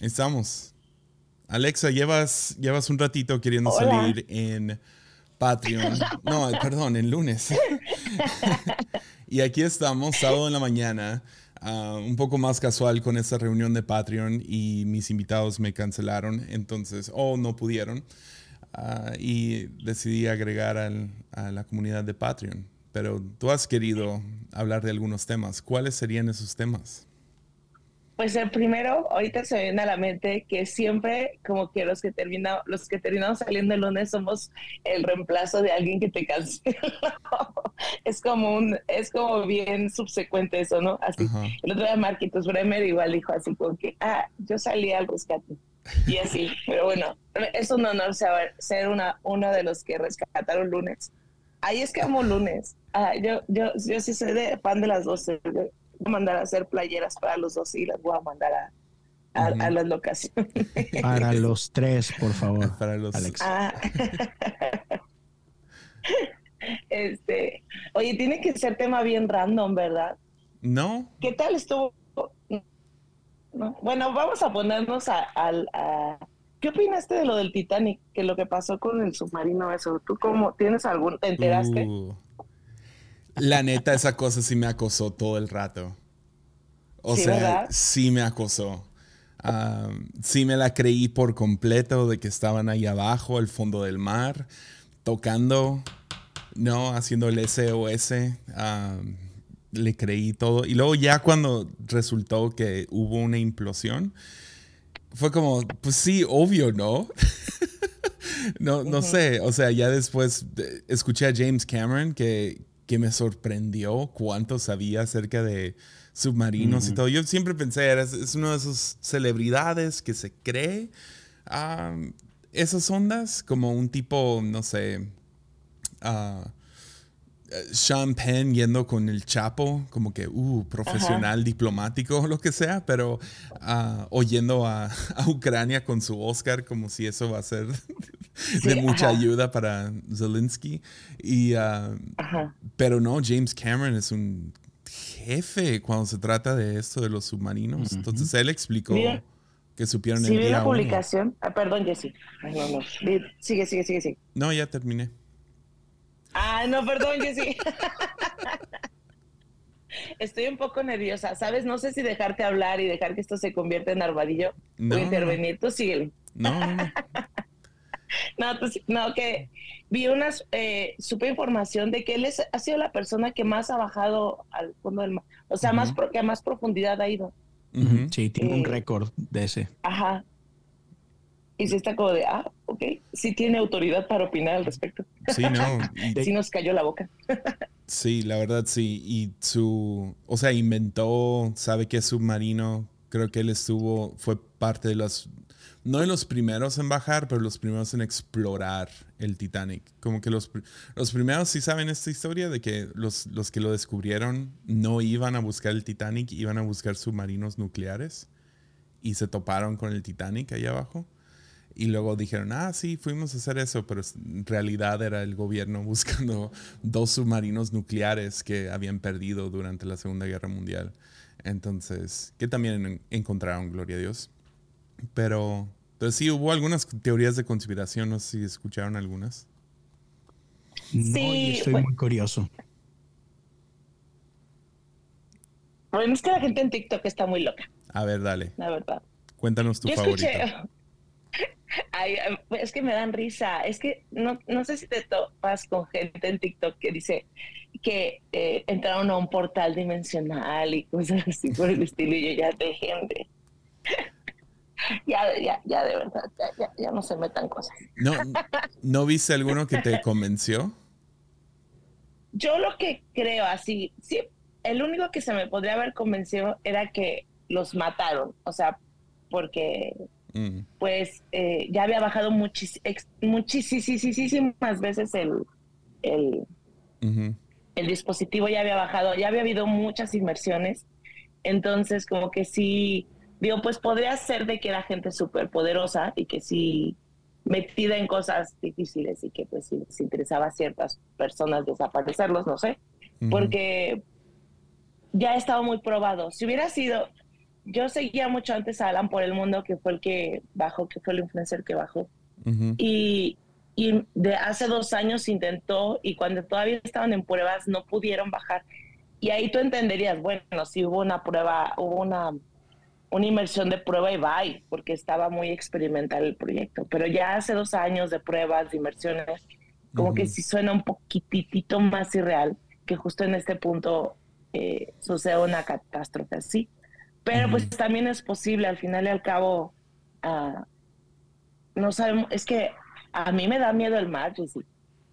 Estamos. Alexa, llevas, llevas un ratito queriendo salir en Patreon. No, perdón, en lunes. y aquí estamos, sábado en la mañana, ah, un poco más casual con esta reunión de Patreon y mis invitados me cancelaron, entonces, o no pudieron. Ah, y decidí agregar a la comunidad de Patreon. Pero tú has querido hablar de algunos temas. ¿Cuáles serían esos temas? Pues el primero, ahorita se viene a la mente que siempre como que los que terminamos, los que terminamos saliendo el lunes somos el reemplazo de alguien que te canceló. es como un, es como bien subsecuente eso, ¿no? Así. El otro día Marquitos Bremer igual dijo así como que, ah, yo salí al rescate. Y así, pero bueno, es un honor saber, ser una, uno de los que rescataron lunes. Ahí es que amo lunes. Ah, yo, yo, yo sí soy de fan de las dos a mandar a hacer playeras para los dos y las voy a mandar a, a, las locaciones. Para los tres, por favor. Para los Alex. Ah. este, oye, tiene que ser tema bien random, ¿verdad? No. ¿Qué tal estuvo? Bueno, vamos a ponernos a, a, ¿Qué opinaste de lo del Titanic? Que lo que pasó con el submarino, eso. ¿Tú cómo tienes algún? ¿Te enteraste? Uh. La neta, esa cosa sí me acosó todo el rato. O sea, sí me acosó. sí me la creí por completo de que estaban ahí abajo, al fondo del mar, tocando, ¿no? Haciendo el SOS. le creí todo. Y luego ya cuando resultó que hubo una implosión, fue como, pues sí, obvio, ¿no? no, no sé. O sea, ya después escuché a James Cameron que, que me sorprendió cuánto sabía acerca de submarinos y todo. Yo siempre pensé, es, es una de esas celebridades que se cree esas ondas, como un tipo, no sé, uh, Sean Penn yendo con el Chapo, como que, uh, profesional, diplomático o lo que sea, pero uh, oyendo a, Ucrania con su Oscar, como si eso va a ser de mucha ayuda para Zelensky. Y, uh, pero no, James Cameron es un jefe cuando se trata de esto de los submarinos. Entonces él explicó que supieron el día la publicación. Ah, perdón, no, no. Sigue, sigue, sigue, sigue. No, ya terminé. Ah, no, perdón, Jessy. Estoy un poco nerviosa, ¿sabes? No sé si dejarte hablar y dejar que esto se convierta en armadillo no, o intervenir. Tú síguele. No, no, no. pues, no, que vi unas, eh, supe información de que él es, ha sido la persona que más ha bajado al fondo del mar, o sea, más que a más profundidad ha ido. Sí, tiene un eh, récord de ese. Ajá. Y se está como de, ah, ok, sí tiene autoridad para opinar al respecto. Sí, no. sí nos cayó la boca. sí, la verdad sí. Y su, o sea, inventó, sabe que es submarino. Creo que él estuvo, fue parte de los no de los primeros en bajar, pero los primeros en explorar el Titanic. Como que los, los primeros sí saben esta historia de que los, los que lo descubrieron no iban a buscar el Titanic, iban a buscar submarinos nucleares y se toparon con el Titanic ahí abajo. Y luego dijeron, ah, sí, fuimos a hacer eso, pero en realidad era el gobierno buscando dos submarinos nucleares que habían perdido durante la Segunda Guerra Mundial. Entonces, que también encontraron, gloria a Dios. Pero, pero sí, hubo algunas teorías de conspiración, no sé si escucharon algunas. No, sí, estoy muy curioso. Bueno, es que la gente en TikTok está muy loca. A ver, dale. La verdad. Cuéntanos tu es que me dan risa. Es que no, no sé si te topas con gente en TikTok que dice que eh, entraron a un portal dimensional y cosas así por el estilo y yo ya de gente ya, ya, ya de verdad, ya, ya, no se metan cosas. ¿No, ¿No viste alguno que te convenció? Yo lo que creo así, sí, el único que se me podría haber convencido era que los mataron, o sea, porque mm. pues eh, ya había bajado muchis, muchísimas veces el, el, el dispositivo, ya había bajado, ya había habido muchas inversiones, entonces como que sí Digo, pues podría ser de que era gente súper poderosa y que sí metida en cosas difíciles y que pues sí les interesaba a ciertas personas desaparecerlos, no sé, porque ya estaba muy probado. Si hubiera sido, yo seguía mucho antes a Alan por el mundo, que fue el que bajó, que fue el influencer que bajó. Y, y de hace dos años intentó y cuando todavía estaban en pruebas no pudieron bajar. Y ahí tú entenderías, bueno, si hubo una prueba, hubo una, una inmersión de prueba y bye, porque estaba muy experimental el proyecto. Pero ya hace dos años de pruebas, de inmersiones, como que sí suena un poquitito más irreal que justo en este punto eh, suceda una catástrofe así. Pero pues también es posible, al final y al cabo, uh, no sabemos, es que a mí me da miedo el mar, sí,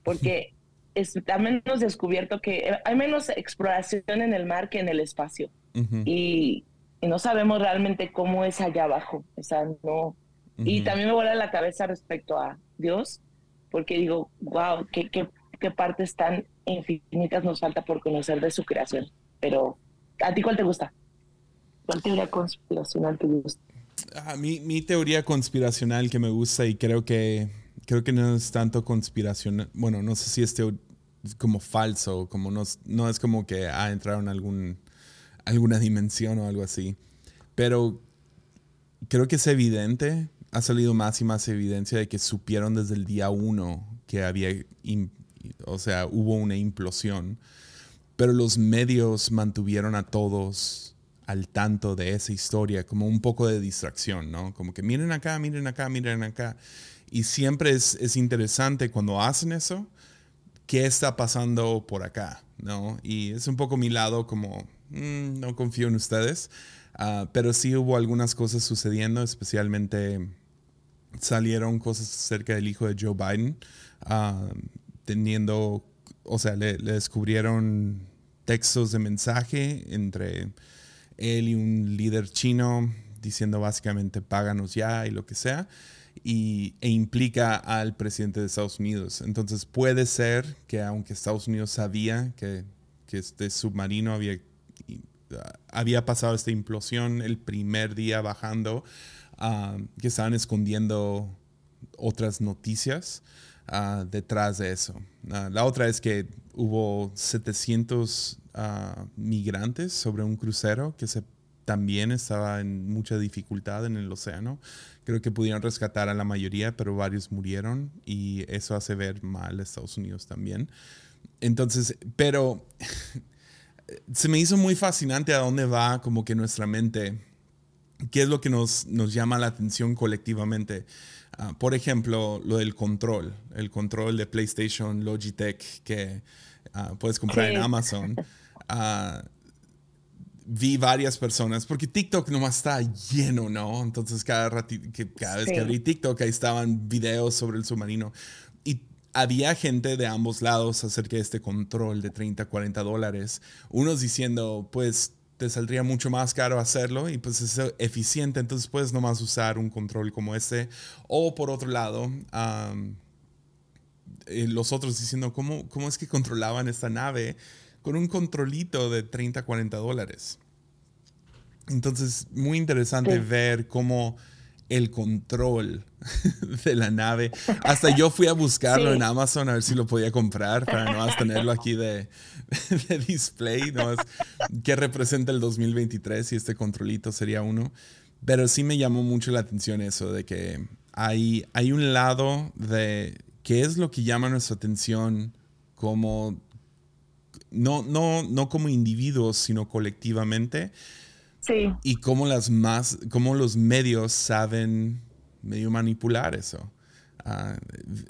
porque está menos descubierto que hay menos exploración en el mar que en el espacio. y, y, no sabemos realmente cómo es allá abajo. O sea, no. Y también me vuela la cabeza respecto a Dios, porque digo, wow, qué, qué, qué partes tan infinitas nos falta por conocer de su creación. Pero, ¿a ti cuál te gusta? ¿Cuál teoría conspiracional te gusta? Ah, mi, mi, teoría conspiracional que me gusta y creo que creo que no es tanto conspiración. Bueno, no sé si es como falso, como no, no es como que ha entrado en algún, alguna dimensión o algo así. Pero creo que es evidente, ha salido más y más evidencia de que supieron desde el día uno que había, o sea, hubo una implosión. Pero los medios mantuvieron a todos al tanto de esa historia, como un poco de distracción, ¿no? Como que miren acá, miren acá, miren acá. Y siempre es, es interesante cuando hacen eso, qué está pasando por acá, ¿no? Y es un poco mi lado como, mm, no confío en ustedes, uh, pero sí hubo algunas cosas sucediendo, especialmente salieron cosas acerca del hijo de Joe Biden, uh, teniendo, o sea, le, le descubrieron textos de mensaje entre él y un líder chino diciendo básicamente páganos ya y lo que sea, y, e implica al presidente de Estados Unidos. Entonces puede ser que aunque Estados Unidos sabía que, que este submarino había, había pasado esta implosión el primer día bajando, ah, que estaban escondiendo otras noticias ah, detrás de eso. Ah, la otra es que hubo 700 migrantes sobre un crucero que se, también estaba en mucha dificultad en el océano. Creo que pudieron rescatar a la mayoría, pero varios murieron y eso hace ver mal a Estados Unidos también. Entonces, pero se me hizo muy fascinante a dónde va como que nuestra mente, qué es lo que nos, nos llama la atención colectivamente. Ah, por ejemplo, lo del control, el control de PlayStation Logitech que ah, puedes comprar en Amazon. Vi varias personas, porque TikTok nomás está lleno, ¿no? Entonces cada, que, cada vez que abrí TikTok ahí estaban videos sobre el submarino. Y había gente de ambos lados acerca de este control de 30, 40 dólares. Unos diciendo, pues te saldría mucho más caro hacerlo y pues es eficiente, entonces puedes nomás usar un control como este. O por otro lado, eh, los otros diciendo, ¿cómo, ¿cómo es que controlaban esta nave? Con un controlito de 30, 40 dólares. Entonces, muy interesante ver cómo el control de la nave. Hasta yo fui a buscarlo en Amazon a ver si lo podía comprar para no más tenerlo aquí de, display. ¿no? ¿Qué representa el 2023 y este controlito sería uno? Pero sí me llamó mucho la atención eso de que hay, hay un lado de qué es lo que llama nuestra atención como no, no, no como individuos, sino colectivamente. Sí. Y cómo las más, cómo los medios saben medio manipular eso. Ah,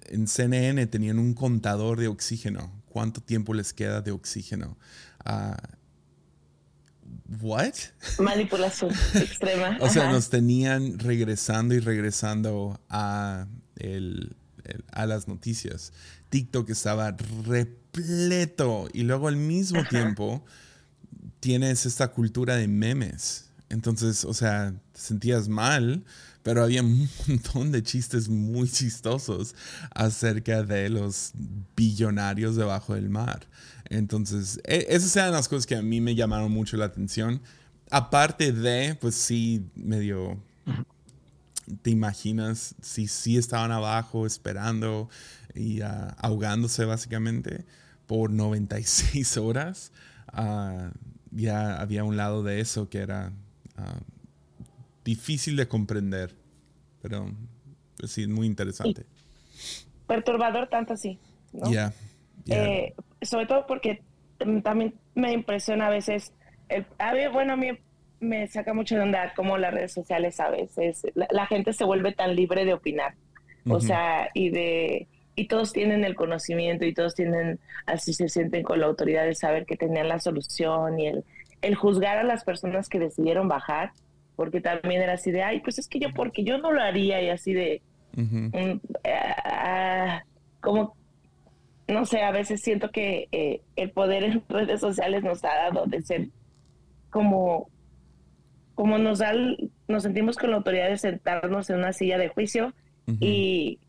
en CNN tenían un contador de oxígeno. ¿Cuánto tiempo les queda de oxígeno? Uh, ¿What? Manipulación extrema. o sea, nos tenían regresando y regresando a, a las noticias. TikTok estaba repleto y luego al mismo tiempo tienes esta cultura de memes. Entonces, o sea, te sentías mal, pero había un montón de chistes muy chistosos acerca de los billonarios debajo del mar. Entonces, e, esas eran las cosas que a mí me llamaron mucho la atención. Aparte de, pues sí, medio te imaginas si sí estaban abajo esperando y ah, ahogándose básicamente por 96 horas. Uh, ya había un lado de eso que era, ah, difícil de comprender, pero pues sí, muy interesante. perturbador tanto así, ¿no? Ya. Eh, sobre todo porque también me impresiona a veces, a ver, bueno, a mí me saca mucho de onda cómo las redes sociales a veces, la, gente se vuelve tan libre de opinar, o sea, y de, y todos tienen el conocimiento y todos tienen, así se sienten con la autoridad de saber que tenían la solución y el, el juzgar a las personas que decidieron bajar, porque también era así de, ay, pues es que yo, porque yo no lo haría y así de, uh como no sé, a veces siento que eh, el poder en redes sociales nos ha dado de ser como, como nos da, nos sentimos con la autoridad de sentarnos en una silla de juicio y,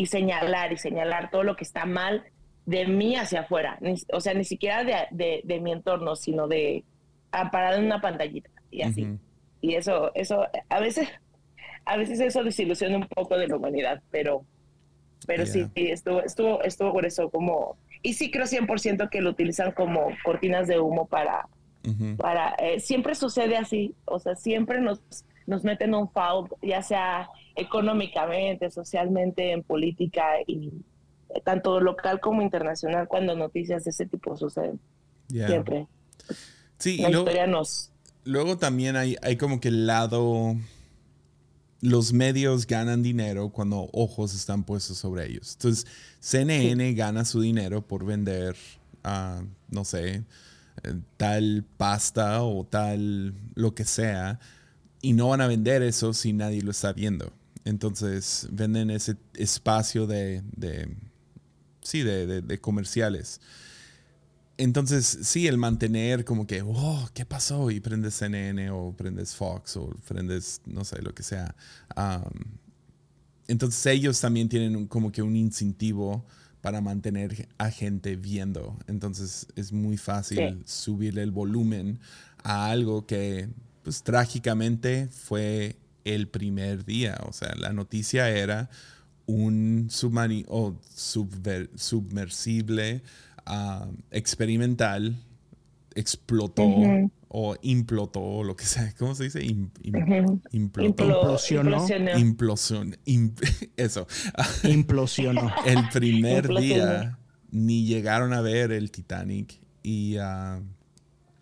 y, señalar y señalar todo lo que está mal de mí hacia afuera. o sea, ni siquiera de, de, mi entorno, sino de parado en una pantallita y así. Y eso, eso, a veces, a veces eso desilusiona un poco de la humanidad, pero pero sí, estuvo, estuvo, estuvo por eso como... Y sí creo 100% que lo utilizan como cortinas de humo para... para eh, siempre sucede así, o sea, siempre nos, nos meten un foul, ya sea económicamente, socialmente, en política y tanto local como internacional cuando noticias de ese tipo suceden. Siempre. Sí, y luego, luego también hay, hay como que el lado los medios ganan dinero cuando ojos están puestos sobre ellos. Entonces, CNN gana su dinero por vender, uh, no sé, eh, tal pasta o tal lo que sea, y no van a vender eso si nadie lo está viendo. Entonces, venden ese espacio de, de sí, de, de comerciales. Entonces, sí, el mantener como que, oh, ¿qué pasó? Y prendes CNN o prendes Fox o prendes, no sé, lo que sea. entonces ellos también tienen como que un incentivo para mantener a gente viendo. Entonces es muy fácil subirle el volumen a algo que, pues trágicamente fue el primer día. O sea, la noticia era un submarino o submersible experimental explotó o implotó, lo que sea, ¿cómo se dice? implotó. Implosionó. Implosión. eso. Implosionó. el primer día ni llegaron a ver el Titanic y, ah,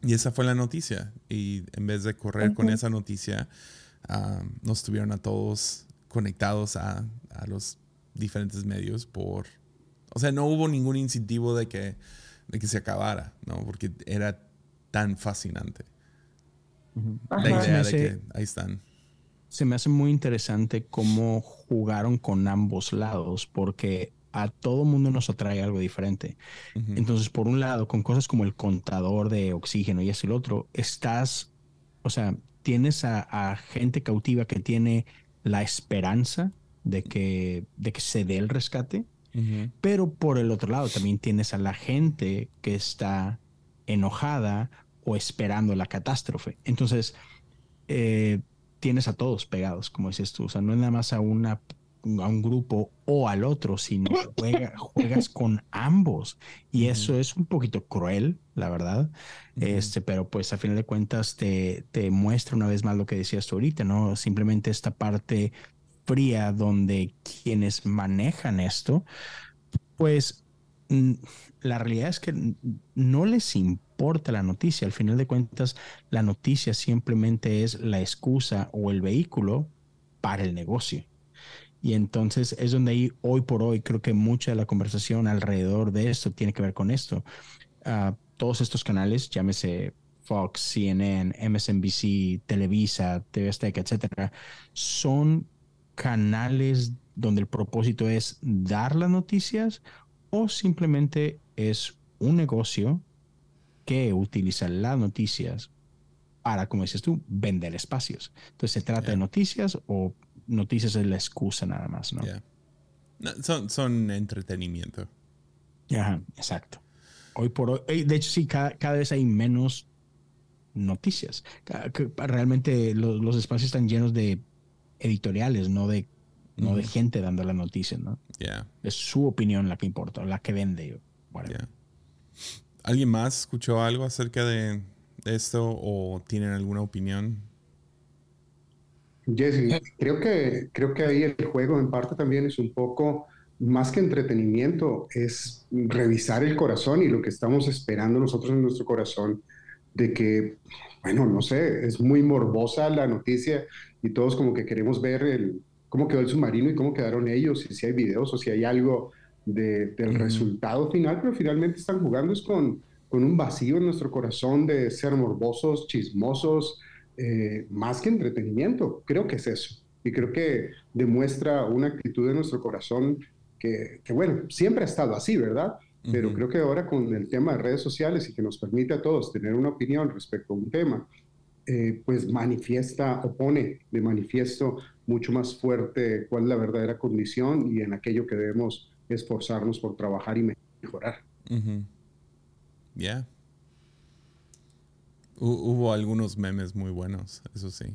y esa fue la noticia. Y en vez de correr con esa noticia, ah, nos tuvieron a todos conectados a, a los diferentes medios por o sea, no hubo ningún incentivo de que, de que se acabara, ¿no? Porque era tan fascinante. La idea de que ahí están. Se me hace muy interesante cómo jugaron con ambos lados, porque a todo mundo nos atrae algo diferente. Entonces, por un lado, con cosas como el contador de oxígeno y eso y el otro, estás, o sea, tienes a, a, gente cautiva que tiene la esperanza de que, de que se dé el rescate pero por el otro lado también tienes a la gente que está enojada o esperando la catástrofe. Entonces, eh, tienes a todos pegados, como dices tú. O sea, no es nada más a, una, a un grupo o al otro, sino juegas con ambos. Y eso es un poquito cruel, la verdad. este, pero pues a final de cuentas te, te muestra una vez más lo que decías tú ahorita, ¿no? Simplemente esta parte fría donde quienes manejan esto, pues la realidad es que no les importa la noticia. Al final de cuentas, la noticia simplemente es la excusa o el vehículo para el negocio. Y entonces es donde hoy por hoy, creo que mucha de la conversación alrededor de esto tiene que ver con esto. Ah, todos estos canales, llámese Fox, CNN, MSNBC, Televisa, TV Azteca, etcétera, son canales donde el propósito es dar las noticias o simplemente es un negocio que utiliza las noticias para, como dices tú, vender espacios. Entonces se trata de noticias o noticias es la excusa nada más, ¿no? son, son, entretenimiento. Ajá, exacto. Hoy por hoy, de hecho sí, cada, vez hay menos noticias. Realmente los, los espacios están llenos de editoriales, no de, no de gente dando la noticia, ¿no? Es su opinión la que importa, la que vende. ¿Alguien más escuchó algo acerca de esto o tienen alguna opinión? Jesse, creo que, creo que ahí el juego en parte también es un poco más que entretenimiento, es revisar el corazón y lo que estamos esperando nosotros en nuestro corazón, de que, bueno, no sé, es muy morbosa la noticia y todos como que queremos ver el, cómo quedó el submarino y cómo quedaron ellos, y si hay videos o si hay algo del resultado final, pero finalmente están jugando es con, con un vacío en nuestro corazón de ser morbosos, chismosos, eh, más que entretenimiento. Creo que es eso. Y creo que demuestra una actitud de nuestro corazón que, bueno, siempre ha estado así, ¿verdad? Pero creo que ahora con el tema de redes sociales y que nos permite a todos tener una opinión respecto a un tema, eh, pues manifiesta o pone de manifiesto mucho más fuerte cuál es la verdadera condición y en aquello que debemos esforzarnos por trabajar y mejorar. Ya. Hubo algunos memes muy buenos, eso sí.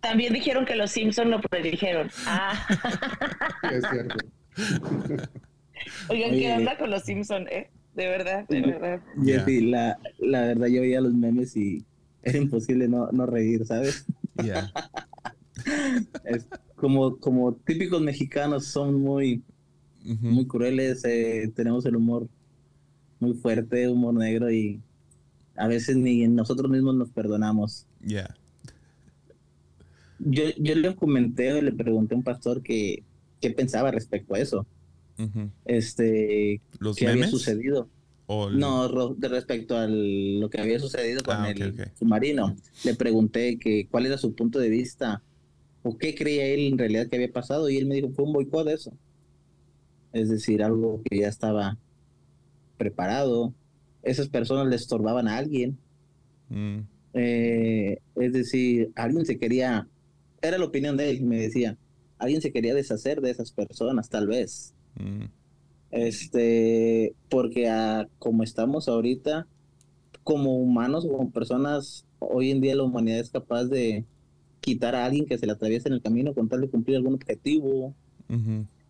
También dijeron que los Simpsons lo predijeron. Ah. es cierto. Oigan, ¿qué onda con los Simpsons, eh? De verdad, de verdad. la, la, verdad, yo veía los memes y era imposible no, no reír, ¿sabes? es como, como típicos mexicanos, son muy, muy crueles, eh, tenemos el humor muy fuerte, humor negro y a veces ni nosotros mismos nos perdonamos. Yeah. Yo, yo le comenté, le pregunté a un pastor que qué pensaba respecto a eso. Este, ¿Los qué había sucedido. No, de respecto a lo que había sucedido con ah, el submarino. Le pregunté que cuál era su punto de vista o qué creía él en realidad que había pasado y él me dijo fue un boicot de eso. Es decir, algo que ya estaba preparado. Esas personas le estorbaban a alguien. Mm. Eh, es decir, alguien se quería, era la opinión de él, me decía, alguien se quería deshacer de esas personas, tal vez. Mm. Este, porque a, como estamos ahorita, como humanos, como personas, hoy en día la humanidad es capaz de quitar a alguien que se le atraviese en el camino con tal de cumplir algún objetivo,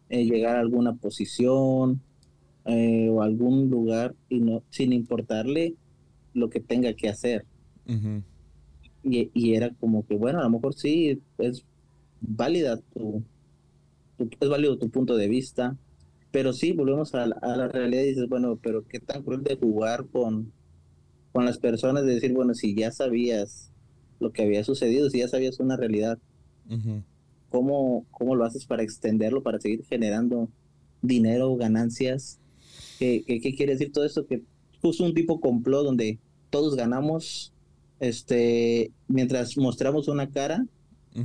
eh, llegar a alguna posición eh, o algún lugar y no, sin importarle lo que tenga que hacer. y, y, era como que, bueno, a lo mejor sí es válida tu, es válido tu punto de vista, pero sí, volvemos a la, realidad y dices, bueno, pero qué tan cruel de jugar con, con las personas, de decir, bueno, si ya sabías lo que había sucedido, si ya sabías una realidad, ¿cómo, ¿cómo lo haces para extenderlo, para seguir generando dinero, ganancias? ¿Qué, qué, quiere decir todo esto? Que puso un tipo complot donde todos ganamos, este, mientras mostramos una cara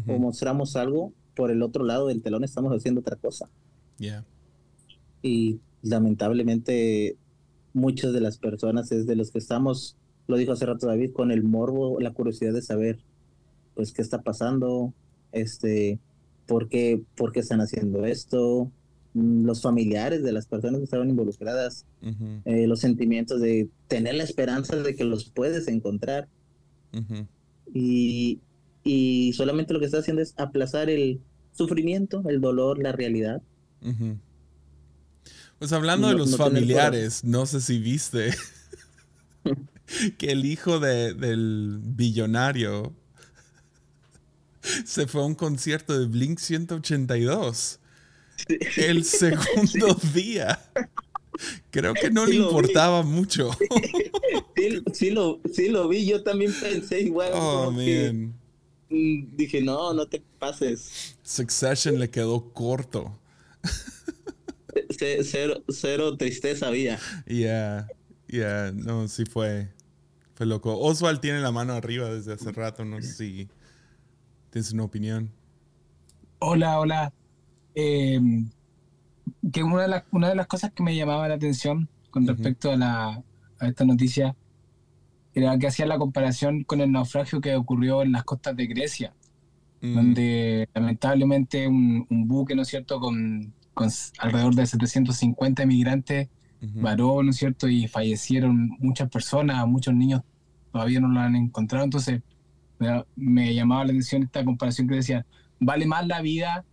o mostramos algo, por el otro lado del telón estamos haciendo otra cosa. Yeah y lamentablemente muchas de las personas es de los que estamos, lo dijo hace rato David, con el morbo, la curiosidad de saber pues qué está pasando, este, por qué, por qué están haciendo esto, los familiares de las personas que estaban involucradas, eh, los sentimientos de tener la esperanza de que los puedes encontrar. y, y solamente lo que está haciendo es aplazar el sufrimiento, el dolor, la realidad. Pues hablando de los familiares, no sé si viste que el hijo de, del billonario se fue a un concierto de Blink 182 el segundo día. Creo que no le importaba mucho. Sí, lo, sí lo vi, yo también pensé igual. Oh, man. Mm, dije, no, no te pases. Succession le quedó corto cero, cero tristeza había. Yeah, yeah, no, sí fue, fue loco. Oswald tiene la mano arriba desde hace rato, no sé si tienes una opinión. Hola, hola. Em, que una de, las, una de las cosas que me llamaba la atención con respecto a, la, a esta noticia era que hacía la comparación con el naufragio que ocurrió en las costas de Grecia, mm. donde lamentablemente un, un, buque, ¿no es cierto?, con con alrededor de 750 migrantes varó, ¿no es cierto? Y fallecieron muchas personas, muchos niños todavía no lo han encontrado. Entonces, me, llamaba la atención esta comparación que decía, vale más la vida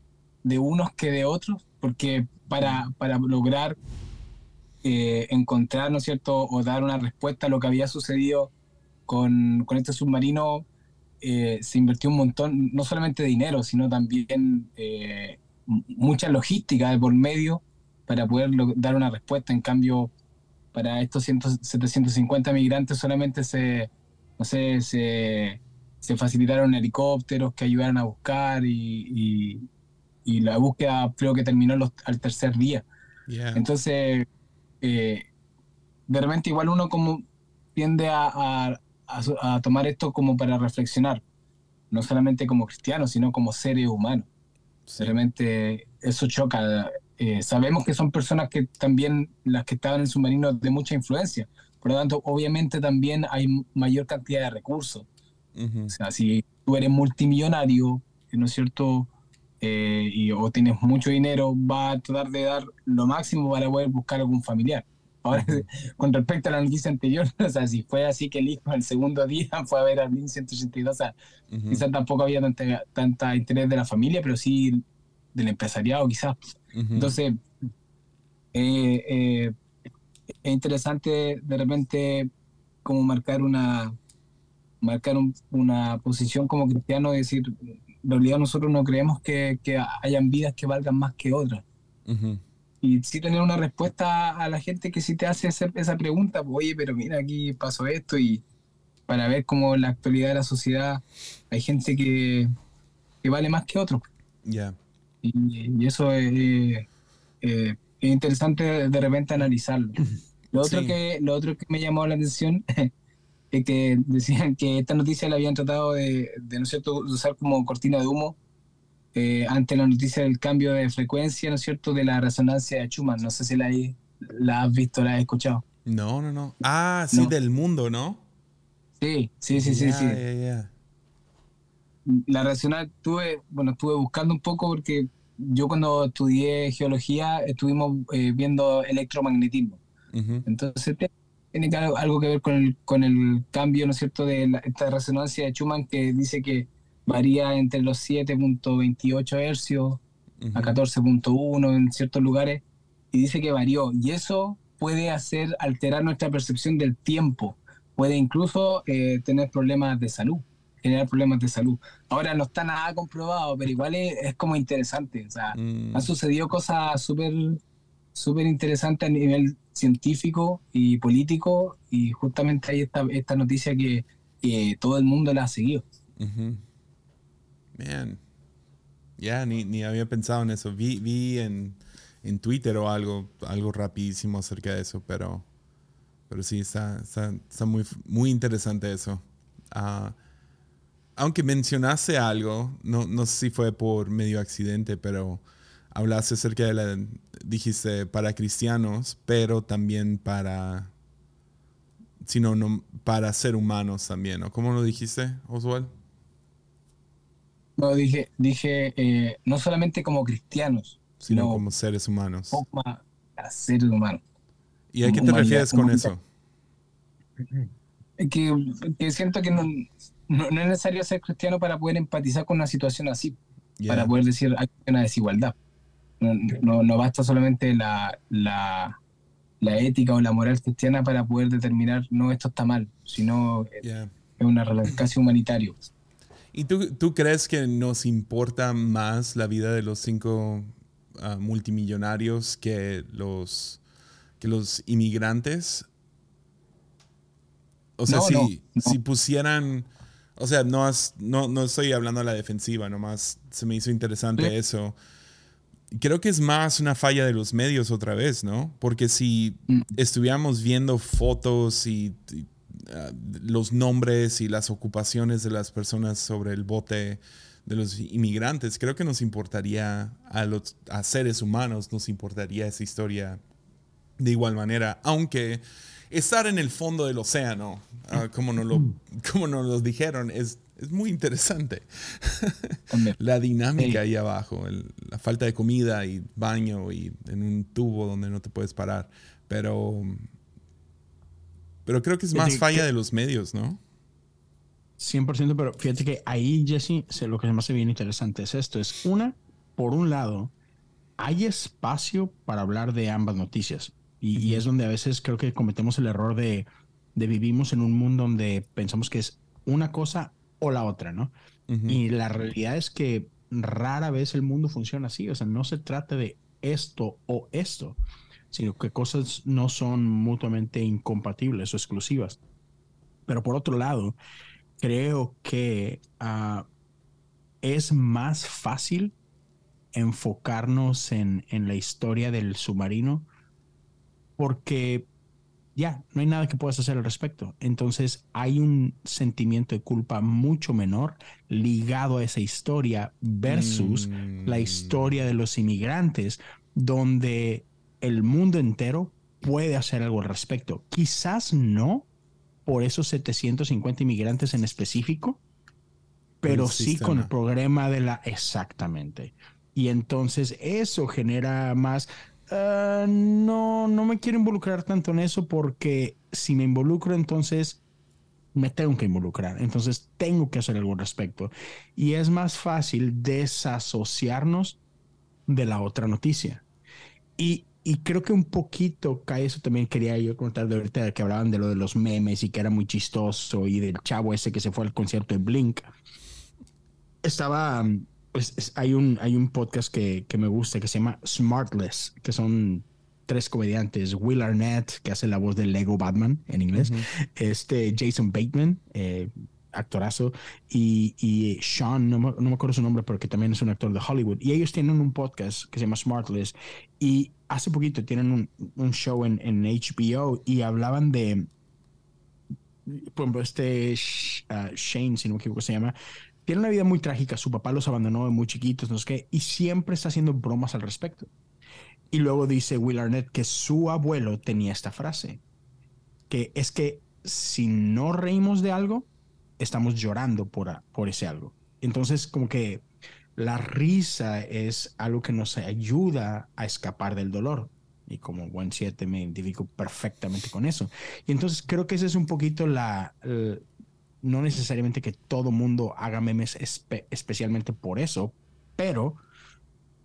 de unos que de otros, porque para, para lograr eh, encontrar, ¿no es cierto?, o dar una respuesta a lo que había sucedido con, con este submarino, eh, se invirtió un montón, no solamente dinero, sino también eh, mucha logística de por medio para poder dar una respuesta. En cambio, para estos 750 migrantes solamente se, no sé, se, facilitaron helicópteros que ayudaron a buscar y, la búsqueda creo que terminó al tercer día. Entonces, eh, de repente igual uno como tiende a, a, tomar esto como para reflexionar, no solamente como cristiano, sino como seres humanos. Realmente eso choca. Eh, sabemos que son personas que también, las que estaban en submarino de mucha influencia. Por lo tanto, obviamente también hay mayor cantidad de recursos. O sea, si tú eres multimillonario, ¿no es cierto? Eh, y, o tienes mucho dinero, va a tratar de dar lo máximo para poder buscar algún familiar. Ahora, con respecto a la noticia anterior, o sea, si fue así que el hijo el segundo día fue a ver al 1182, o sea, quizás tampoco había tanta, interés de la familia, pero sí del empresariado, quizás. Entonces, eh, eh, es interesante de repente como marcar una marcar una posición como cristiano y decir, realidad nosotros no creemos que, que hayan vidas que valgan más que otras y sí tener una respuesta a la gente que sí te hace hacer esa pregunta, pues, oye, pero mira, aquí pasó esto y para ver cómo en la actualidad de la sociedad hay gente que, que vale más que otro. Ya. Y, eso es, es, interesante de repente analizarlo. Lo otro, que, lo otro que me llamó la atención es que decían que esta noticia la habían tratado de, de no cierto, usar como cortina de humo eh, ante la noticia del cambio de frecuencia, ¿no es cierto?, de la resonancia de Schumann. No sé si la, la has visto, la has escuchado. No, no, no. Ah, sí, del mundo, ¿no? Sí, sí, sí, sí, sí. La resonancia, tuve, bueno, estuve buscando un poco porque yo cuando estudié geología estuvimos eh, viendo electromagnetismo. Entonces tiene algo que ver con el, con el cambio, ¿no es cierto?, de esta resonancia de Schumann que dice que varía entre los 7.28 hercios a 14.1 en ciertos lugares, y dice que varió. Y eso puede hacer alterar nuestra percepción del tiempo, puede incluso eh, tener problemas de salud, generar problemas de salud. Ahora no está nada comprobado, pero igual es, como interesante. O sea, mm. han sucedido cosas súper súper interesantes a nivel científico y político, y justamente hay esta, esta noticia que, todo el mundo la ha seguido. Man. Ya, ni, ni, había pensado en eso. Vi, vi en, en, Twitter o algo, algo rapidísimo acerca de eso, pero, pero sí, está, está, muy, muy interesante eso. Ah, aunque mencionaste algo, no, no sé si fue por medio accidente, pero hablaste acerca de la, dijiste, para cristianos, pero también para, sino no, para ser humanos también, ¿no? ¿Cómo lo dijiste, Oswald? No, dije, dije eh, no solamente como cristianos, sino, como seres humanos. Como seres humanos. ¿Y a qué te refieres con eso? Que, que siento que no, no, es necesario ser cristiano para poder empatizar con una situación así, para poder decir hay una desigualdad. No, no, basta solamente la, la, la, ética o la moral cristiana para poder determinar, no, esto está mal, sino es una casi humanitario. ¿Y tú, crees que nos importa más la vida de los cinco ah, multimillonarios que los, que los inmigrantes? O sea, si, si pusieran... O sea, no, no, no, estoy hablando a la defensiva, nomás se me hizo interesante eso. Creo que es más una falla de los medios otra vez, ¿no? Porque si mm. estuviéramos viendo fotos y Ah, los nombres y las ocupaciones de las personas sobre el bote de los inmigrantes. Creo que nos importaría a los a seres humanos, nos importaría esa historia de igual manera, aunque estar en el fondo del océano, ah, como, nos lo, como nos lo dijeron, es, es muy interesante. la dinámica ahí abajo, la falta de comida y baño y en un tubo donde no te puedes parar. Pero pero creo que es más falla de los medios, ¿no? 100%, pero fíjate que ahí, Jesse, lo que se me hace bien interesante es esto. Es una, por un lado, hay espacio para hablar de ambas noticias. Y, es donde a veces creo que cometemos el error de, de vivimos en un mundo donde pensamos que es una cosa o la otra, ¿no? Y la realidad es que rara vez el mundo funciona así, o sea, no se trata de esto o esto, sino que cosas no son mutuamente incompatibles o exclusivas. Pero por otro lado, creo que ah, es más fácil enfocarnos en, en, la historia del submarino porque ya, no hay nada que puedas hacer al respecto. Entonces hay un sentimiento de culpa mucho menor ligado a esa historia versus la historia de los inmigrantes, donde el mundo entero puede hacer algo al respecto. Quizás no por esos 750 inmigrantes en específico, pero sí con el programa de la... Exactamente. Y entonces eso genera más Ah, no, no me quiero involucrar tanto en eso porque si me involucro entonces me tengo que involucrar, entonces tengo que hacer algo al respecto. Y es más fácil desasociarnos de la otra noticia. Y, y creo que un poquito cae eso también quería yo contar de ahorita que hablaban de lo de los memes y que era muy chistoso y del chavo ese que se fue al concierto de Blink. Estaba pues hay, un, hay un podcast que, que, me gusta que se llama Smartless, que son tres comediantes, Will Arnett, que hace la voz del Lego Batman en inglés, este Jason Bateman, eh, actorazo, y, y Sean, no me, no me, acuerdo su nombre, pero que también es un actor de Hollywood, y ellos tienen un podcast que se llama Smartless, y hace poquito tienen un, un show en, en, HBO y hablaban de, por ejemplo, este uh, Shane, si no me equivoco, se llama, tiene una vida muy trágica, su papá los abandonó muy chiquitos, no sé qué, y siempre está haciendo bromas al respecto. Y luego dice Will Arnett que su abuelo tenía esta frase, que es que si no reímos de algo, estamos llorando por, por ese algo. Entonces, como que la risa es algo que nos ayuda a escapar del dolor. Y como buen 7 me identifico perfectamente con eso. Y entonces creo que esa es un poquito la, no necesariamente que todo mundo haga memes especialmente por eso, pero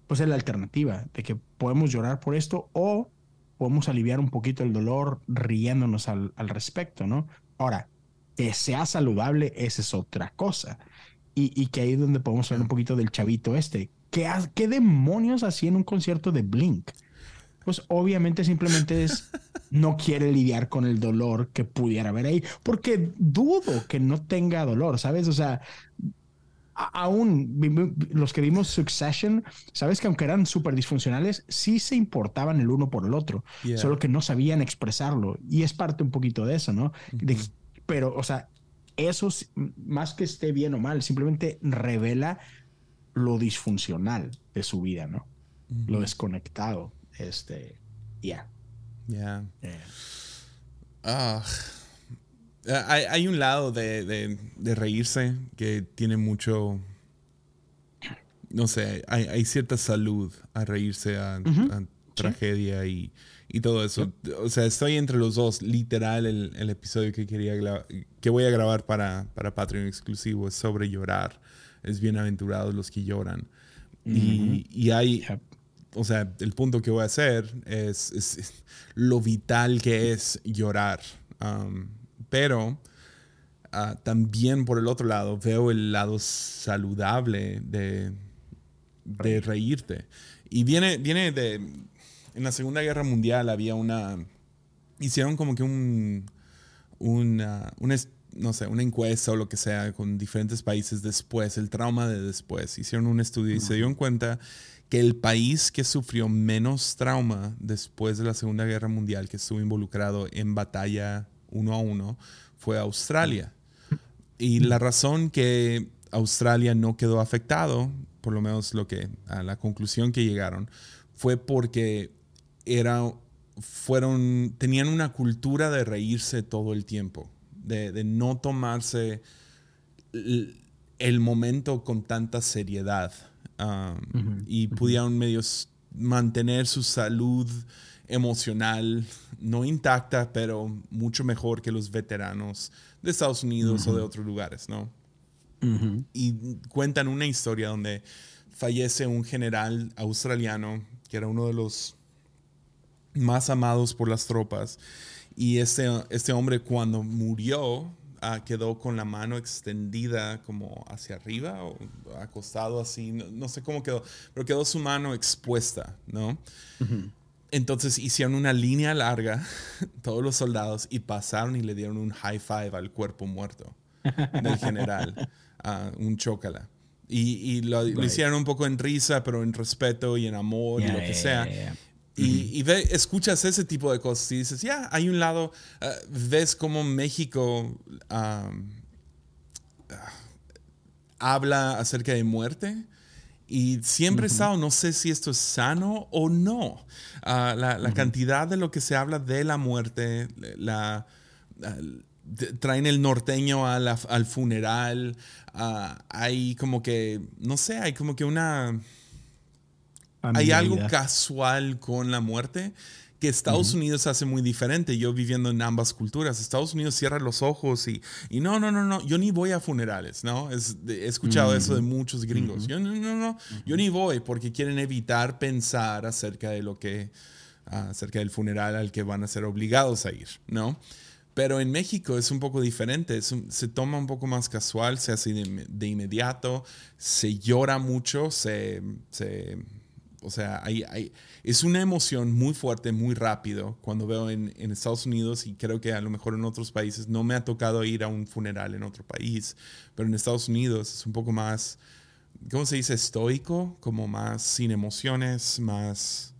pues es la alternativa de que podemos llorar por esto o podemos aliviar un poquito el dolor riéndonos al, respecto, ¿no? Ahora, que sea saludable, esa es otra cosa. Y, que ahí es donde podemos hablar un poquito del chavito este. ¿Qué, ¿Qué demonios hacía en un concierto de Blink? Pues obviamente simplemente es no quiere lidiar con el dolor que pudiera haber ahí, porque dudo que no tenga dolor, ¿sabes? O sea, aún los que vimos Succession, sabes que aunque eran súper disfuncionales, sí se importaban el uno por el otro, solo que no sabían expresarlo. Y es parte un poquito de eso, ¿no? pero, o sea, eso más que esté bien o mal, simplemente revela lo disfuncional de su vida, ¿no? Lo desconectado. Este, ya. Ya. Ah. hay, hay, un lado de, de, reírse que tiene mucho. No sé, hay, hay cierta salud a reírse a, tragedia y, y, todo eso. O sea, estoy entre los dos. Literal, el, el episodio que quería que voy a grabar para, para Patreon exclusivo es sobre llorar. Es bienaventurados los que lloran. y, y, hay, o sea, el punto que voy a hacer es, lo vital que es llorar. Um, pero ah, también por el otro lado veo el lado saludable de, de reírte. Y viene, viene de... En la Segunda Guerra Mundial había una... Hicieron como que un... Una, una, no sé, una encuesta o lo que sea con diferentes países después, el trauma de después. Hicieron un estudio y se dieron cuenta que el país que sufrió menos trauma después de la Segunda Guerra Mundial, que estuvo involucrado en batalla uno a uno, fue Australia. Y la razón que Australia no quedó afectado, por lo menos lo que a la conclusión que llegaron, fue porque era, fueron, tenían una cultura de reírse todo el tiempo, de, de no tomarse el momento con tanta seriedad y pudieron medios mantener su salud emocional, no intacta, pero mucho mejor que los veteranos de Estados Unidos o de otros lugares, ¿no? Y cuentan una historia donde fallece un general australiano que era uno de los más amados por las tropas. Y este, este hombre cuando murió, ah, quedó con la mano extendida como hacia arriba o acostado así, no, sé cómo quedó, pero quedó su mano expuesta, ¿no? Entonces hicieron una línea larga, todos los soldados, y pasaron y le dieron un high five al cuerpo muerto del general, un chócala. Y, lo, hicieron un poco en risa, pero en respeto y en amor y lo que sea. Y, ve, escuchas ese tipo de cosas y dices, ya, hay un lado, ah, ves cómo México habla acerca de muerte. Y siempre he estado, no sé si esto es sano o no. Ah, la, cantidad de lo que se habla de la muerte, la, traen el norteño al funeral, ah, hay como que, no sé, hay como que una hay algo casual con la muerte que Estados Unidos hace muy diferente. Yo viviendo en ambas culturas, Estados Unidos cierra los ojos y, y no, no, no, no, yo ni voy a funerales, ¿no? he escuchado eso de muchos gringos. Yo no, no, no, yo ni voy porque quieren evitar pensar acerca de lo que, acerca del funeral al que van a ser obligados a ir, ¿no? Pero en México es un poco diferente, se toma un poco más casual, se hace de, inmediato, se llora mucho, se, se o sea, hay, hay, es una emoción muy fuerte, muy rápido cuando veo en, en, Estados Unidos y creo que a lo mejor en otros países no me ha tocado ir a un funeral en otro país, pero en Estados Unidos es un poco más, ¿cómo se dice? Estoico, como más sin emociones, más,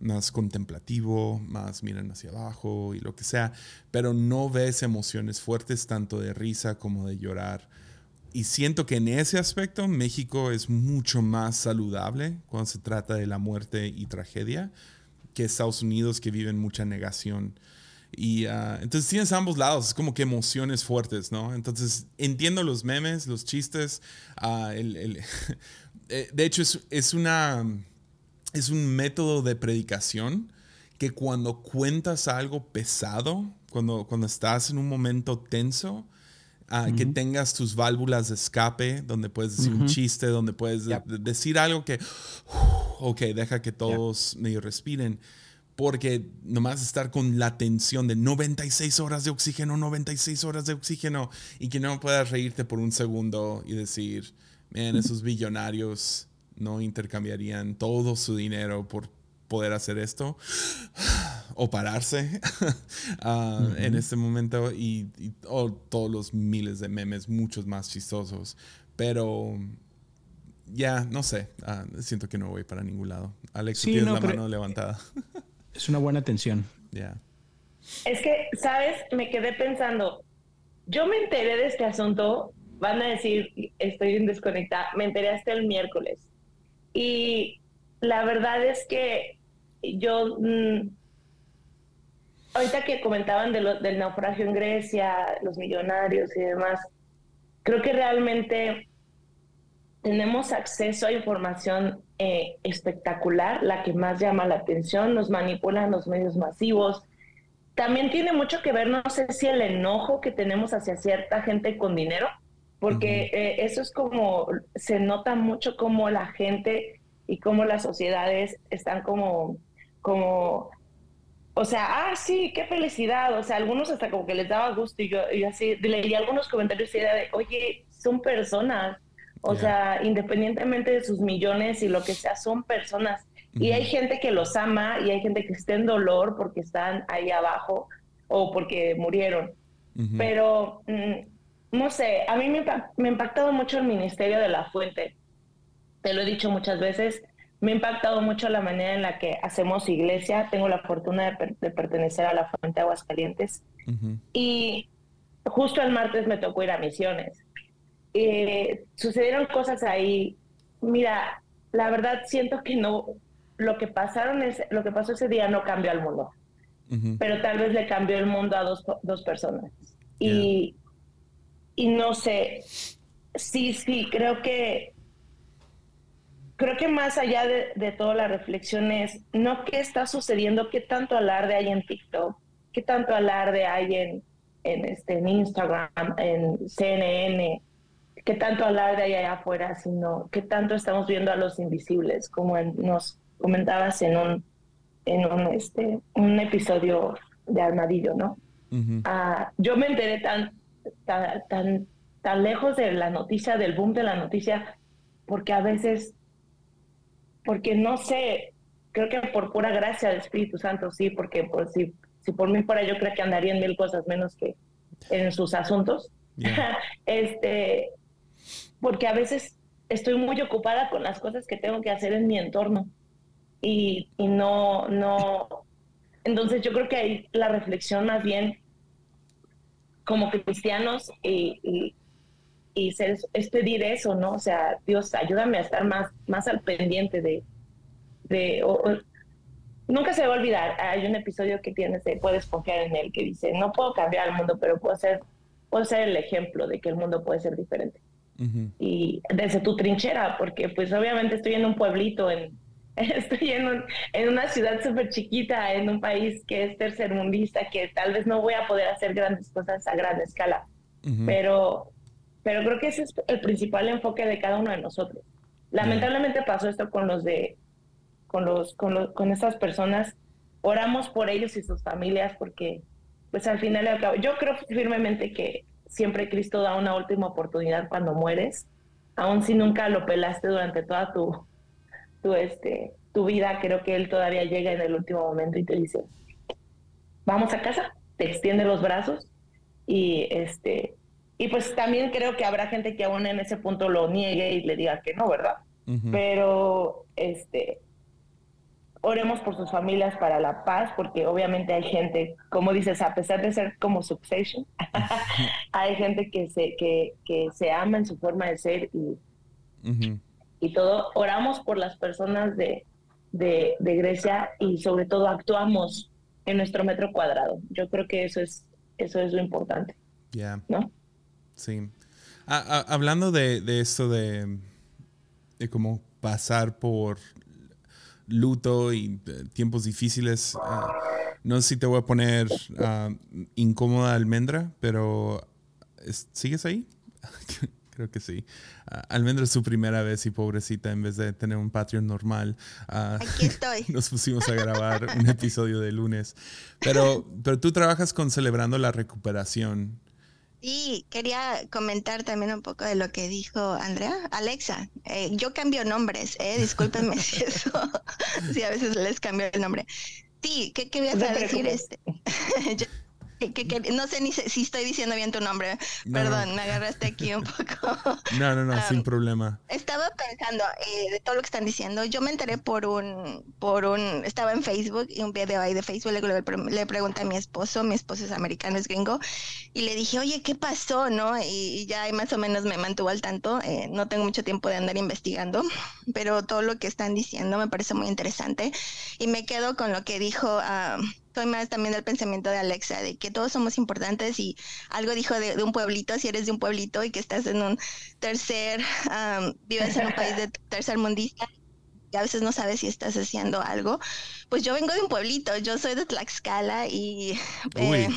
más contemplativo, más miran hacia abajo y lo que sea, pero no ves emociones fuertes tanto de risa como de llorar y siento que en ese aspecto México es mucho más saludable cuando se trata de la muerte y tragedia que Estados Unidos que viven mucha negación. Y uh, entonces tienes ambos lados, es como que emociones fuertes, ¿no? Entonces entiendo los memes, los chistes. Uh, el, el eh, de hecho, es, es, una, es un método de predicación que cuando cuentas algo pesado, cuando, cuando estás en un momento tenso, que tengas tus válvulas de escape, donde puedes decir un chiste, donde puedes decir algo que, ok, deja que todos medio respiren. Porque nomás estar con la tensión de 96 horas de oxígeno, 96 horas de oxígeno, y que no puedas reírte por un segundo y decir, man, esos billonarios no intercambiarían todo su dinero por poder hacer esto o pararse ah, en este momento y, todos los miles de memes, muchos más chistosos. Pero ya, no sé, ah, siento que no voy para ningún lado. Alex, tienes la mano levantada. es una buena atención. Ya. Es que, ¿sabes? Me quedé pensando, yo me enteré de este asunto, van a decir, estoy desconectada, me enteré hasta el miércoles. Y la verdad es que yo, mm, ahorita que comentaban de del naufragio en Grecia, los millonarios y demás, creo que realmente tenemos acceso a información eh, espectacular, la que más llama la atención, nos manipulan los medios masivos. También tiene mucho que ver, no sé si el enojo que tenemos hacia cierta gente con dinero, porque eh, eso es como, se nota mucho como la gente y cómo las sociedades están como como, o sea, ah, sí, qué felicidad, o sea, algunos hasta como que les daba gusto y yo, y así leí algunos comentarios y era de, oye, son personas, o sea, independientemente de sus millones y lo que sea, son personas. Y hay gente que los ama y hay gente que está en dolor porque están ahí abajo o porque murieron. Pero, mm, no sé, a mí me, me ha impactado mucho el Ministerio de la Fuente. Te lo he dicho muchas veces me ha impactado mucho la manera en la que hacemos iglesia. Tengo la fortuna de, pertenecer a la Fuente Aguascalientes. Y justo el martes me tocó ir a misiones. Eh, sucedieron cosas ahí. Mira, la verdad siento que no, lo que pasaron es, lo que pasó ese día no cambió al mundo, pero tal vez le cambió el mundo a dos, dos personas. Y, y no sé, sí, sí, creo que creo que más allá de, de toda la reflexión es no qué está sucediendo, qué tanto alarde hay en TikTok, qué tanto alarde hay en, en, este, en Instagram, en CNN, qué tanto alarde hay allá afuera, sino qué tanto estamos viendo a los invisibles, como nos comentabas en un, en un, este, un episodio de Armadillo, ¿no? Ah, yo me enteré tan, tan, tan, lejos de la noticia, del boom de la noticia, porque a veces, porque no sé, creo que por pura gracia del Espíritu Santo, sí, porque por, si, si por mí fuera yo creo que andaría en mil cosas menos que en sus asuntos. este, porque a veces estoy muy ocupada con las cosas que tengo que hacer en mi entorno y, y no, no, entonces yo creo que ahí la reflexión más bien como cristianos y, y, ser, es pedir eso, ¿no? O sea, Dios, ayúdame a estar más, más al pendiente de... de nunca se va a olvidar, hay un episodio que tienes de Puedes confiar en él, que dice, no puedo cambiar el mundo, pero puedo ser, puedo ser el ejemplo de que el mundo puede ser diferente. Y desde tu trinchera, porque pues obviamente estoy en un pueblito en estoy en, en una ciudad súper chiquita, en un país que es tercermundista, que tal vez no voy a poder hacer grandes cosas a gran escala, pero, pero creo que ese es el principal enfoque de cada uno de nosotros. Lamentablemente pasó esto con los de, con los, con los, con estas personas. Oramos por ellos y sus familias porque, pues al final y al cabo, yo creo firmemente que siempre Cristo da una última oportunidad cuando mueres, aun si nunca lo pelaste durante toda tu, tu, este, tu vida, creo que él todavía llega en el último momento y te dice, vamos a casa, te extiende los brazos y este y pues también creo que habrá gente que aún en ese punto lo niegue y le diga que no, ¿verdad? Pero este oremos por sus familias para la paz, porque obviamente hay gente, como dices, a pesar de ser como Succession, hay gente que se, que, que se ama en su forma de ser y, y todo. Oramos por las personas de, de, Grecia y sobre todo actuamos en nuestro metro cuadrado. Yo creo que eso es, eso es lo importante. Ya. ¿No? Sí. hablando de, de esto de, de cómo pasar por luto y eh, tiempos difíciles, ah, no sé si te voy a poner uh, incómoda almendra, pero ¿sigues ahí? creo que sí. Uh, Almendra es su primera vez y pobrecita, en vez de tener un Patreon normal. Uh, Aquí estoy. Nos pusimos a grabar un episodio de lunes. Pero, pero tú trabajas con Celebrando la Recuperación. Sí, quería comentar también un poco de lo que dijo Andrea. Alexa, eh, yo cambio nombres, eh, discúlpenme eso. sí, a veces les cambio el nombre. Sí, ¿qué, qué voy a decir? Este? no sé ni si estoy diciendo bien tu nombre. Perdón, me agarraste aquí un poco. No, no, no, sin problema. Estaba pensando eh, de todo lo que están diciendo. Yo me enteré por un, por un, estaba en Facebook y un video ahí de Facebook le, le, pregunté a mi esposo, mi esposo es americano, es gringo, y le dije, oye, ¿qué pasó? ¿No? Y, ya más o menos me mantuvo al tanto. Eh, no tengo mucho tiempo de andar investigando, pero todo lo que están diciendo me parece muy interesante y me quedo con lo que dijo. Uh, soy más también del pensamiento de Alexa, de que todos somos importantes y algo dijo de, un pueblito, si eres de un pueblito y que estás en un tercer, vives en un país de tercer mundista y a veces no sabes si estás haciendo algo. Pues yo vengo de un pueblito, yo soy de Tlaxcala y eh,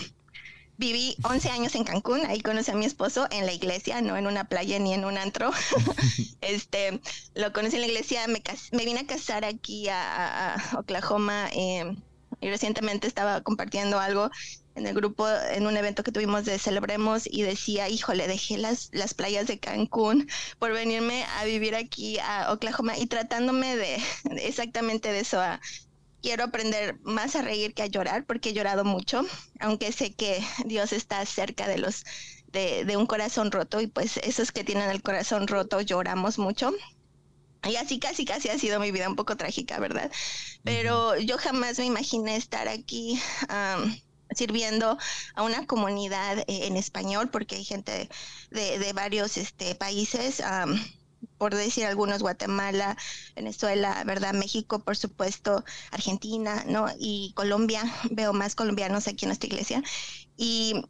viví 11 años en Cancún, ahí conocí a mi esposo en la iglesia, no en una playa ni en un antro. este, lo conocí en la iglesia, me, me vine a casar aquí a, Oklahoma. Eh, y recientemente estaba compartiendo algo en el grupo, en un evento que tuvimos de Celebremos y decía, híjole, dejé las, las playas de Cancún por venirme a vivir aquí a Oklahoma y tratándome de, exactamente de eso, quiero aprender más a reír que a llorar porque he llorado mucho, aunque sé que Dios está cerca de los de, de un corazón roto y pues esos que tienen el corazón roto lloramos mucho y así casi casi ha sido mi vida un poco trágica, ¿verdad? Pero yo jamás me imaginé estar aquí sirviendo a una comunidad eh, en español, porque hay gente de, varios este, países. por decir algunos, Guatemala, Venezuela, ¿verdad? México, por supuesto, Argentina, ¿no? Y Colombia, veo más colombianos aquí en nuestra iglesia. Y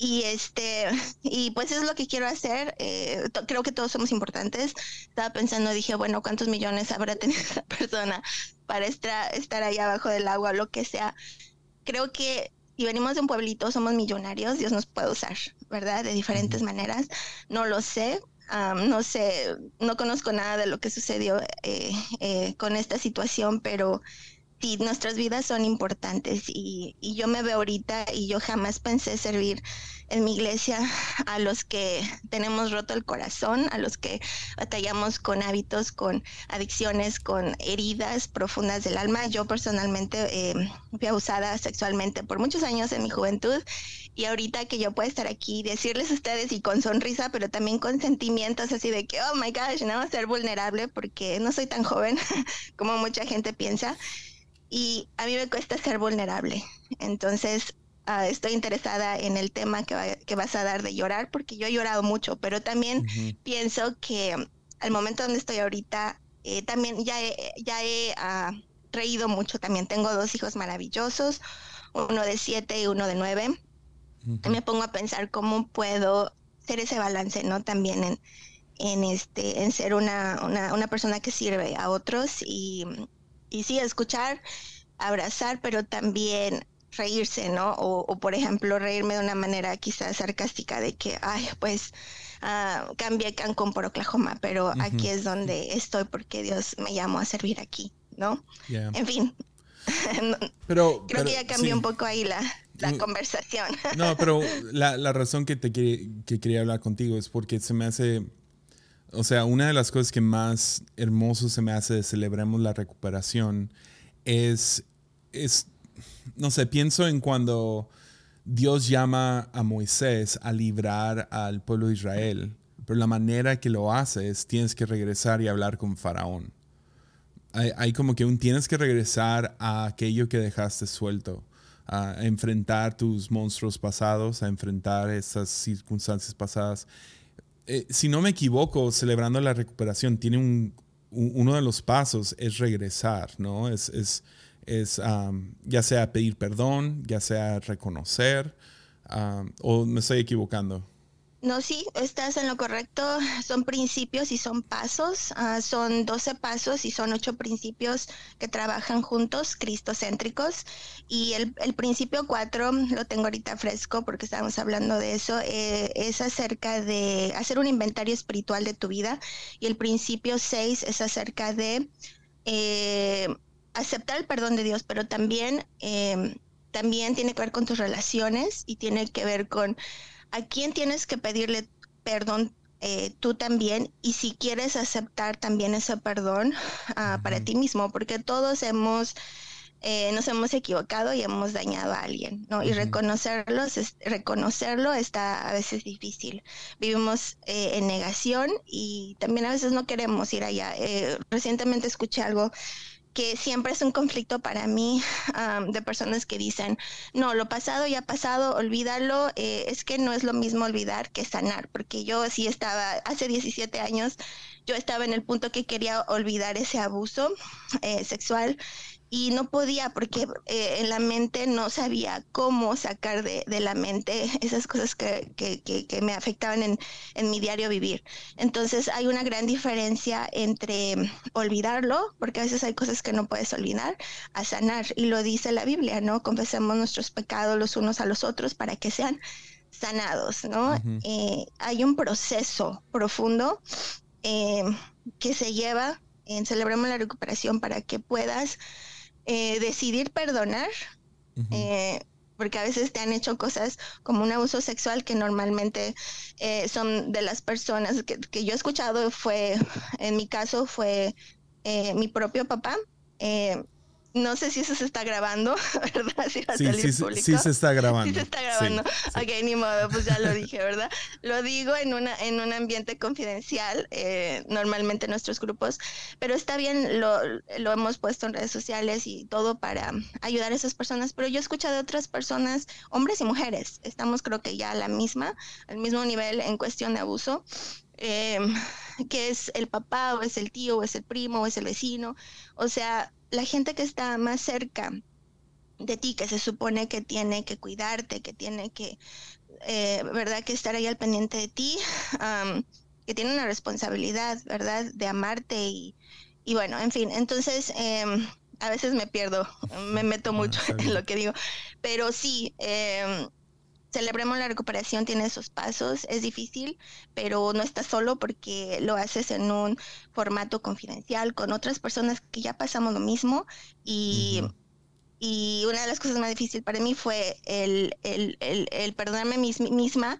y este, y pues es lo que quiero hacer. Eh, creo que todos somos importantes. Estaba pensando, dije, bueno, ¿cuántos millones habrá tenido esa persona para estar, estar ahí abajo del agua, lo que sea? Creo que si venimos de un pueblito, somos millonarios, Dios nos puede usar, ¿verdad? De diferentes maneras. No lo sé, no sé, no conozco nada de lo que sucedió eh, eh, con esta situación, pero sí, nuestras vidas son importantes y, y, yo me veo ahorita y yo jamás pensé servir en mi iglesia a los que tenemos roto el corazón, a los que batallamos con hábitos, con adicciones, con heridas profundas del alma. Yo personalmente eh, fui abusada sexualmente por muchos años en mi juventud y ahorita que yo puedo estar aquí, decirles a ustedes y con sonrisa, pero también con sentimientos así de que, oh my gosh, no, ser vulnerable porque no soy tan joven como mucha gente piensa y a mí me cuesta ser vulnerable. Entonces, ah, estoy interesada en el tema que, que, vas a dar de llorar, porque yo he llorado mucho, pero también pienso que al momento donde estoy ahorita, eh, también ya he, ya he ah, reído mucho también. Tengo dos hijos maravillosos, uno de siete y uno de nueve. y me pongo a pensar cómo puedo hacer ese balance, ¿no? También en, en, este, en ser una, una, una persona que sirve a otros y y sí, escuchar, abrazar, pero también reírse, ¿no? O, por ejemplo, reírme de una manera quizás sarcástica de que, ay, pues uh, cambié Cancún por Oklahoma, pero aquí es donde estoy porque Dios me llamó a servir aquí, ¿no? En fin. pero, Creo que ya cambió un poco ahí la, la mm. conversación. no, pero la, la razón que te que quería hablar contigo es porque se me hace o sea, una de las cosas que más hermoso se me hace de celebremos la recuperación es, es, no sé, pienso en cuando Dios llama a Moisés a librar al pueblo de Israel, pero la manera que lo hace es tienes que regresar y hablar con Faraón. Hay, como que un tienes que regresar a aquello que dejaste suelto, a enfrentar tus monstruos pasados, a enfrentar esas circunstancias pasadas eh, si no me equivoco, celebrando la recuperación, tiene un, uno de los pasos es regresar, ¿no? Es, es, es ya sea pedir perdón, ya sea reconocer, o me estoy equivocando. No, sí, estás en lo correcto. Son principios y son pasos. Ah, son 12 pasos y son 8 principios que trabajan juntos, cristocéntricos. Y el, el principio 4, lo tengo ahorita fresco porque estábamos hablando de eso, eh, es acerca de hacer un inventario espiritual de tu vida. Y el principio 6 es acerca de eh, aceptar el perdón de Dios, pero también, eh, también tiene que ver con tus relaciones y tiene que ver con a quién tienes que pedirle perdón eh, tú también y si quieres aceptar también ese perdón ah, para ti mismo, porque todos hemos... Eh, nos hemos equivocado y hemos dañado a alguien, ¿no? Y reconocerlo, reconocerlo está a veces difícil. Vivimos eh, en negación y también a veces no queremos ir allá. recientemente escuché algo que siempre es un conflicto para mí de personas que dicen, no, lo pasado ya ha pasado, olvídalo, eh, es que no es lo mismo olvidar que sanar, porque yo sí estaba, hace 17 años, yo estaba en el punto que quería olvidar ese abuso eh, sexual y no podía porque eh, en la mente no sabía cómo sacar de, la mente esas cosas que, que, que, me afectaban en, en, mi diario vivir. Entonces hay una gran diferencia entre olvidarlo, porque a veces hay cosas que no puedes olvidar, a sanar. Y lo dice la Biblia, ¿no? Confesemos nuestros pecados los unos a los otros para que sean sanados, ¿no? Eh, hay un proceso profundo eh, que se lleva en Celebremos la Recuperación para que puedas eh, decidir perdonar, eh, porque a veces te han hecho cosas como un abuso sexual que normalmente eh, son de las personas que, que, yo he escuchado, fue, en mi caso, fue mi propio papá. No sé si eso se está grabando, ¿verdad? Si va a sí, salir sí, público. sí, se está grabando. Sí se está grabando. ok, ni modo, pues ya lo dije, ¿verdad? Lo digo en, una, en un ambiente confidencial, eh, normalmente en nuestros grupos, pero está bien, lo, lo hemos puesto en redes sociales y todo para ayudar a esas personas, pero yo he escuchado de otras personas, hombres y mujeres, estamos creo que ya a la misma, al mismo nivel en cuestión de abuso. Eh, que es el papá o es el tío o es el primo o es el vecino. O sea, la gente que está más cerca de ti, que se supone que tiene que cuidarte, que tiene que, eh, ¿verdad?, que estar ahí al pendiente de ti, que tiene una responsabilidad, ¿verdad?, de amarte y, y bueno, en fin, entonces em, a veces me pierdo, me meto mucho en lo que digo, pero sí, em, celebremos la recuperación, tiene esos pasos, es difícil, pero no estás solo porque lo haces en un formato confidencial con otras personas que ya pasamos lo mismo y... Y una de las cosas más difíciles para mí fue el, el, el, el perdonarme misma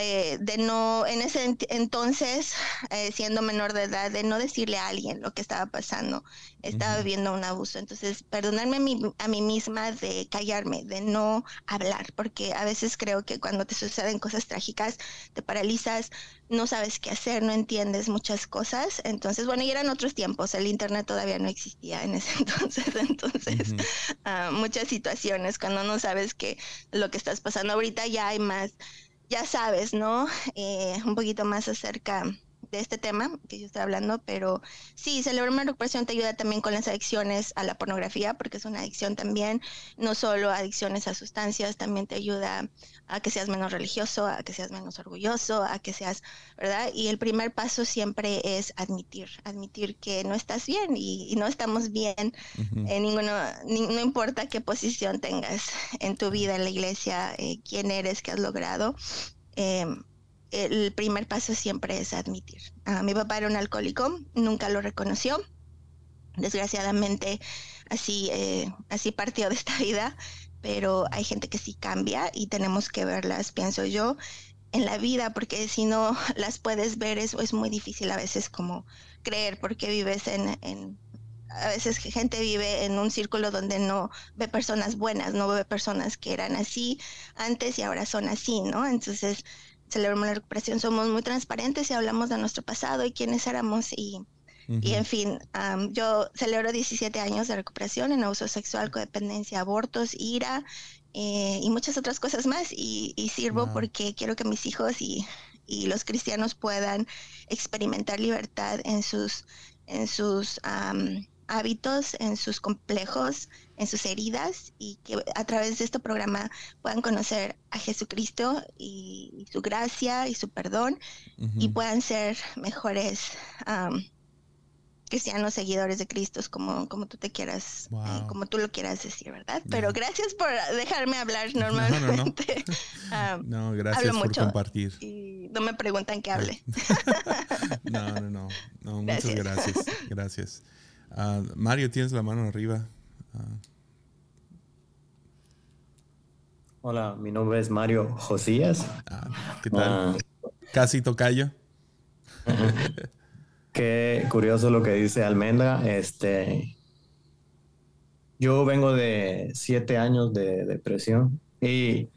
eh, de no, en ese entonces, eh, siendo menor de edad, de no decirle a alguien lo que estaba pasando, estaba viviendo un abuso. Entonces, perdonarme a mí, a mí misma de callarme, de no hablar, porque a veces creo que cuando te suceden cosas trágicas, te paralizas, no sabes qué hacer, no entiendes muchas cosas. Entonces, bueno, y eran otros tiempos, el Internet todavía no existía en ese entonces, entonces, ah, muchas situaciones cuando no sabes que lo que estás pasando ahorita ya hay más ya sabes, ¿no? Eh, un poquito más acerca de este tema que yo estoy hablando, pero sí, celebrar una recuperación te ayuda también con las adicciones a la pornografía, porque es una adicción también, no solo adicciones a sustancias, también te ayuda a que seas menos religioso, a que seas menos orgulloso, a que seas, ¿verdad? Y el primer paso siempre es admitir, admitir que no estás bien y, no estamos bien en ninguno, no importa qué posición tengas en tu vida, en la iglesia, eh, quién eres, qué has logrado. Eh, el primer paso siempre es admitir. Ah, mi papá era un alcohólico, nunca lo reconoció. Desgraciadamente, así, eh, así partió de esta vida, pero hay gente que sí cambia y tenemos que verlas, pienso yo, en la vida, porque si no las puedes ver es, es muy difícil a veces como creer, porque vives en, en a veces gente vive en un círculo donde no ve personas buenas, no ve personas que eran así antes y ahora son así, ¿no? Entonces, celebramos la recuperación, somos muy transparentes y hablamos de nuestro pasado y quiénes éramos y, y en fin, yo celebro 17 años de recuperación en abuso sexual, codependencia, abortos, ira eh, y muchas otras cosas más. Y, sirvo porque quiero que mis hijos y, y, los cristianos puedan experimentar libertad en sus, en sus hábitos, en sus complejos, en sus heridas y que a través de este programa puedan conocer a Jesucristo y, su gracia y su perdón y puedan ser mejores cristianos seguidores de Cristo, como, como tú te quieras, eh, como tú lo quieras decir, ¿verdad? Pero gracias por dejarme hablar normalmente. No, gracias por compartir. Y no me preguntan que hable. no, no, no, no, muchas gracias. Gracias. Ah, Mario, tienes la mano arriba. Ah. Hola, mi nombre es Mario Josías. Ah, ¿Qué tal? Casi tocayo. Qué curioso lo que dice Almendra. Este, yo vengo de siete años de depresión y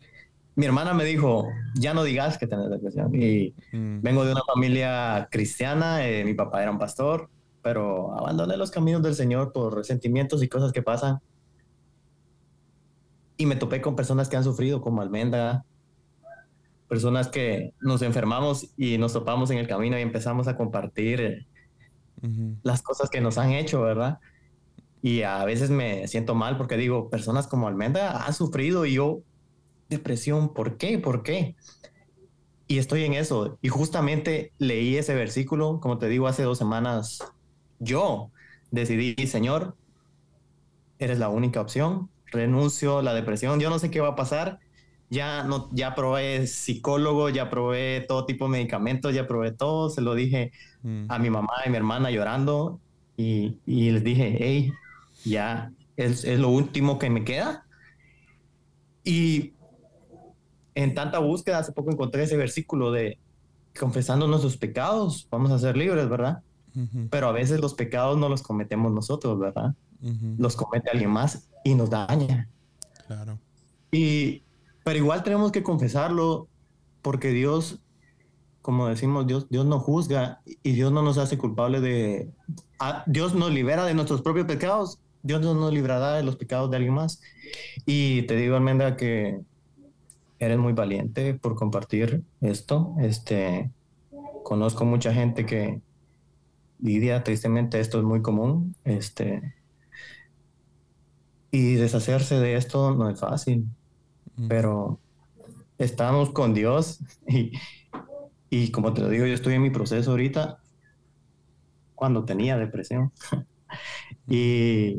mi hermana me dijo, ya no digas que tienes depresión. Y mm. vengo de una familia cristiana, eh, mi papá era un pastor pero abandoné los caminos del Señor por resentimientos y cosas que pasan. Y me topé con personas que han sufrido, como Almendra, personas que nos enfermamos y nos topamos en el camino y empezamos a compartir eh, las cosas que nos han hecho, ¿verdad? Y a veces me siento mal porque digo, personas como Almendra han sufrido y yo, depresión, ¿por qué? ¿Por qué? Y estoy en eso. Y justamente leí ese versículo, como te digo, hace dos semanas yo decidí, Señor, eres la única opción, renuncio a la depresión, yo no sé qué va a pasar, ya no, ya probé psicólogo, ya probé todo tipo de medicamentos, ya probé todo, se lo dije mm. a mi mamá y mi hermana llorando y, les dije, hey, ya es, es, lo último que me queda. Y en tanta búsqueda, hace poco encontré ese versículo de confesando nuestros pecados, vamos a ser libres, ¿verdad? Pero a veces los pecados no los cometemos nosotros, ¿verdad? Los comete alguien más y nos daña. Claro. Y, pero igual tenemos que confesarlo porque Dios, como decimos, Dios, Dios no juzga y Dios no nos hace culpables de... Dios nos libera de nuestros propios pecados. Dios no nos librará de los pecados de alguien más. Y te digo, Almendra, que eres muy valiente por compartir esto. Este, conozco mucha gente que, Lidia, tristemente esto es muy común. Este, y deshacerse de esto no es fácil, pero estamos con Dios y, y, como te lo digo, yo estoy en mi proceso ahorita cuando tenía depresión. y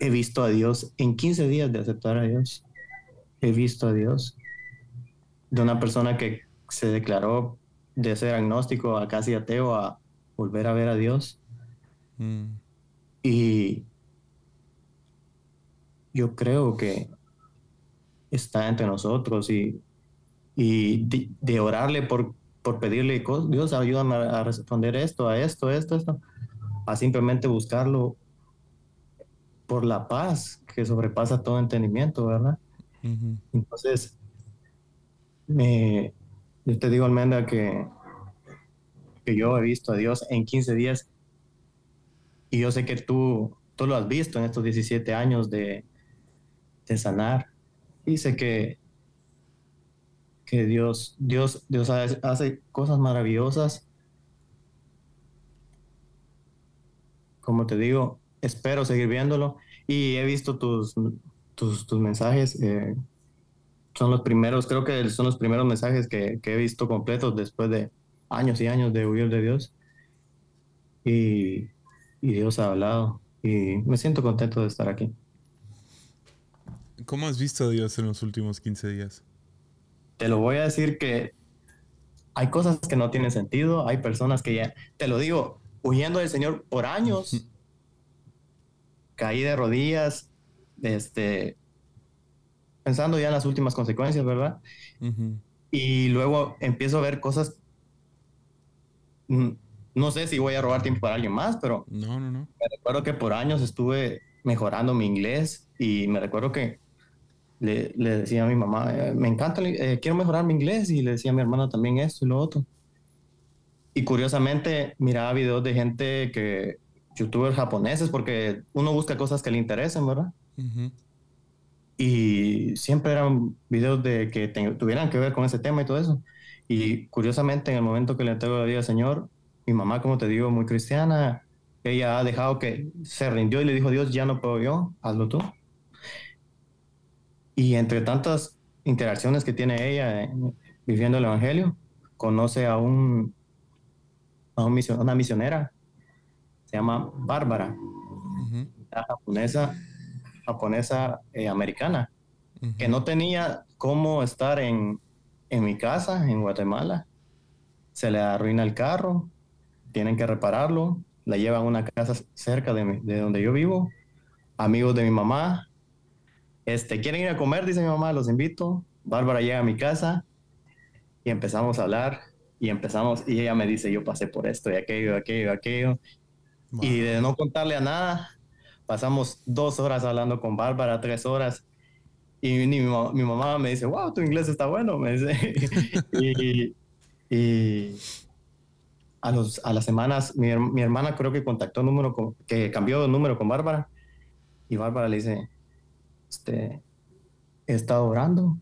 he visto a Dios en 15 días de aceptar a Dios. He visto a Dios de una persona que se declaró de ser agnóstico a casi ateo a volver a ver a Dios. Mm. Y yo creo que está entre nosotros y, y de, orarle por, por pedirle, Dios, ayúdame a responder esto, a esto, esto, esto, a simplemente buscarlo por la paz que sobrepasa todo entendimiento, ¿verdad? Entonces, me, yo te digo, Almenda, que, que yo he visto a Dios en 15 días y yo sé que tú, tú lo has visto en estos 17 años de, de sanar y sé que, que Dios, Dios, Dios hace cosas maravillosas. Como te digo, espero seguir viéndolo y he visto tus, tus, mensajes. Eh, son los primeros, creo que son los primeros mensajes que, he visto completos después de años y años de huir de Dios. Y, y Dios ha hablado y me siento contento de estar aquí. ¿Cómo has visto a Dios en los últimos 15 días? Te lo voy a decir que hay cosas que no tienen sentido, hay personas que ya, te lo digo, huyendo del Señor por años, caí de rodillas, este, pensando ya en las últimas consecuencias, ¿verdad? Y luego empiezo a ver cosas, mm, no sé si voy a robar tiempo para alguien más, pero no, no, no. me recuerdo que por años estuve mejorando mi inglés y me recuerdo que le, decía a mi mamá, eh, me encanta, eh, quiero mejorar mi inglés y le decía a mi hermana también esto y lo otro. Y curiosamente miraba videos de gente que youtubers japoneses, porque uno busca cosas que le interesen, ¿verdad? Y siempre eran videos de que tuvieran que ver con ese tema y todo eso. Y curiosamente, en el momento que le entrego la vida al Señor, mi mamá, como te digo, muy cristiana, ella ha dejado que se rindió y le dijo, Dios, ya no puedo yo, hazlo tú. Y entre tantas interacciones que tiene ella eh, viviendo el Evangelio, conoce a, un, a una misionera se llama Bárbara, japonesa, japonesa eh, americana, que no tenía cómo estar en, en mi casa, en Guatemala. Se le arruina el carro, tienen que repararlo, la llevan a una casa cerca de, de, donde yo vivo, amigos de mi mamá. Este, ¿quieren ir a comer? Dice mi mamá, los invito. Bárbara llega a mi casa y empezamos a hablar y empezamos, y ella me dice, yo pasé por esto y aquello, aquello, aquello. Y de no contarle a nada, pasamos dos horas hablando con Bárbara, tres horas. Y mi, mi, mamá me dice, wow, tu inglés está bueno, me dice. y, a, los, a las semanas, mi, mi, hermana creo que contactó número, con, que cambió de número con Bárbara. Y Bárbara le dice, este, he estado orando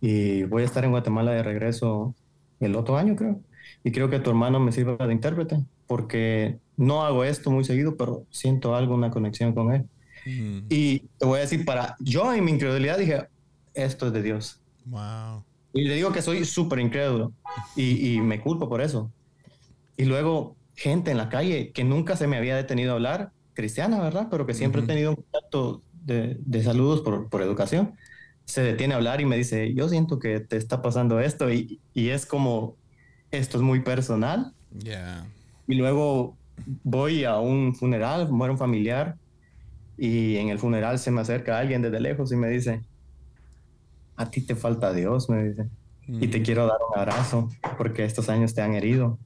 y voy a estar en Guatemala de regreso el otro año, creo. Y creo que tu hermano me sirva de intérprete, porque no hago esto muy seguido, pero siento algo, una conexión con él. Mm. Y te voy a decir, para yo en mi incredulidad dije, esto es de Dios. Wow. Y le digo que soy súper incrédulo y, y, me culpo por eso. Y luego gente en la calle que nunca se me había detenido a hablar, cristiana, ¿verdad? Pero que siempre he tenido un contacto de, de saludos por, por, educación, se detiene a hablar y me dice, yo siento que te está pasando esto y, y es como, esto es muy personal. Yeah. Y luego voy a un funeral, muere un familiar y en el funeral se me acerca alguien desde lejos y me dice, a ti te falta Dios, me dice, y te quiero dar un abrazo porque estos años te han herido.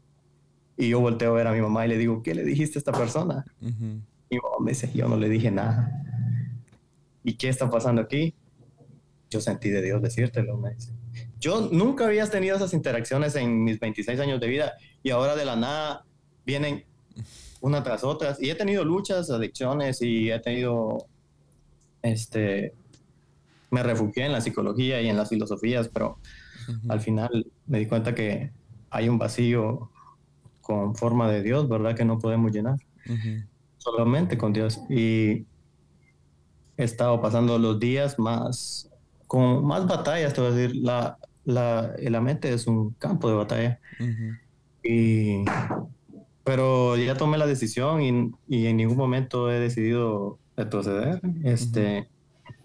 Y yo volteo a ver a mi mamá y le digo, ¿qué le dijiste a esta persona? Y mi mamá me dice, yo no le dije nada. ¿Y qué está pasando aquí? Yo sentí de Dios decírtelo, me dice. Yo nunca había tenido esas interacciones en mis 26 años de vida y ahora de la nada vienen una tras otras. Y he tenido luchas, adicciones y he tenido, este, me refugié en la psicología y en las filosofías, pero al final me di cuenta que hay un vacío con forma de Dios, ¿verdad? Que no podemos llenar. Solamente con Dios. Y he estado pasando los días más, con más batallas, te voy a decir, la, la, la mente es un campo de batalla. Y pero ya tomé la decisión y, y, en ningún momento he decidido retroceder. Este,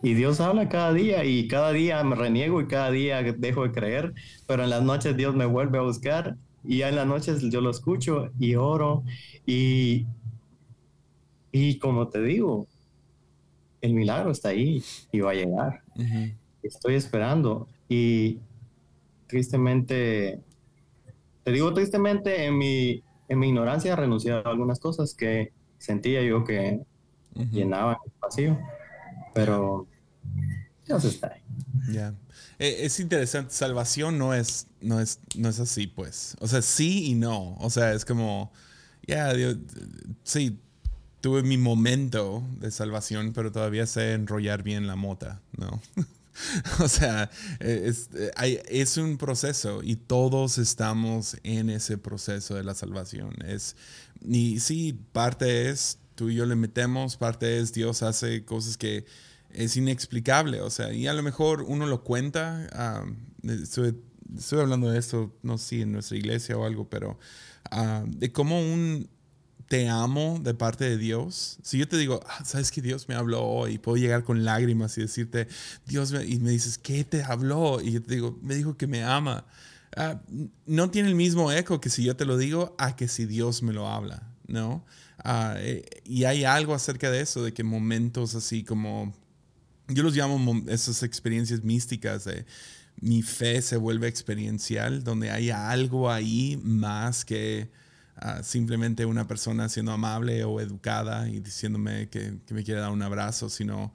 y Dios habla cada día y cada día me reniego y cada día dejo de creer, pero en las noches Dios me vuelve a buscar y ya en las noches yo lo escucho y oro y, y como te digo, el milagro está ahí y va a llegar. Estoy esperando y tristemente, te digo tristemente, en mi, en mi ignorancia he renunciado a algunas cosas que sentía yo que llenaban el vacío, pero Dios está ahí. Ya. E, es interesante, salvación no es, no, es, no es así, pues. O sea, sí y no. O sea, es como, ya, sí, tuve mi momento de salvación, pero todavía sé enrollar bien la mota, ¿no? o sea, es, es, un proceso y todos estamos en ese proceso de la salvación. Es, y sí, parte es tú y yo le metemos, parte es Dios hace cosas que es inexplicable, o sea, y a lo mejor uno lo cuenta, estoy, hablando de esto, no sé en nuestra iglesia o algo, pero de cómo un te amo de parte de Dios. Si yo te digo, ah, sabes que Dios me habló hoy, puedo llegar con lágrimas y decirte, Dios, me, y me dices, ¿qué te habló? Y yo te digo, me dijo que me ama. Ah, no tiene el mismo eco que si yo te lo digo a que si Dios me lo habla, ¿no? Eh, y hay algo acerca de eso, de que momentos así como, yo los llamo esas experiencias místicas de mi fe se vuelve experiencial, donde hay algo ahí más que simplemente una persona siendo amable o educada y diciéndome que, me quiere dar un abrazo, sino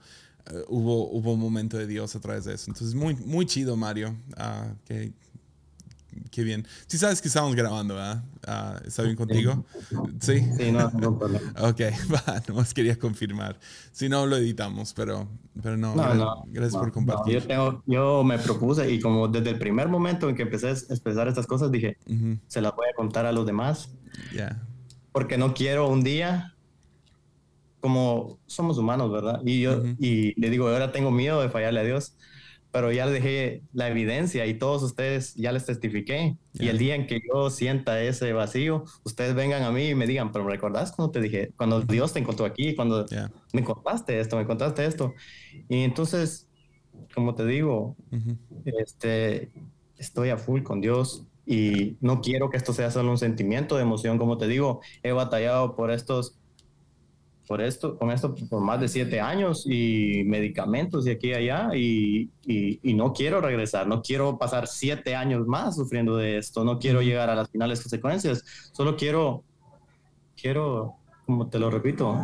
eh, hubo, hubo un momento de Dios a través de eso. Entonces, muy, muy chido, Mario. Uh, que, qué bien. Sí sabes que estamos grabando, ¿verdad? Ah, ¿Está bien contigo? Sí. Sí, no, no problema. ok, va, nomás quería confirmar. Si no, lo editamos, pero, pero no, gracias, por compartir. yo, tengo, yo me propuse y como desde el primer momento en que empecé a expresar estas cosas, dije, se las voy a contar a los demás. Ya. Porque no quiero un día como somos humanos, ¿verdad? Y yo, y le digo, ahora tengo miedo de fallarle a Dios pero ya les dejé la evidencia y todos ustedes ya les testifiqué. Y el día en que yo sienta ese vacío, ustedes vengan a mí y me digan, pero ¿recordás cuando te dije, cuando Dios te encontró aquí, cuando me contaste esto, me contaste esto? Y entonces, como te digo, este, estoy a full con Dios y no quiero que esto sea solo un sentimiento de emoción, como te digo, he batallado por estos por esto, con esto por más de siete años y medicamentos y aquí y allá y, y, no quiero regresar, no quiero pasar siete años más sufriendo de esto, no quiero llegar a las finales consecuencias, solo quiero, quiero, como te lo repito,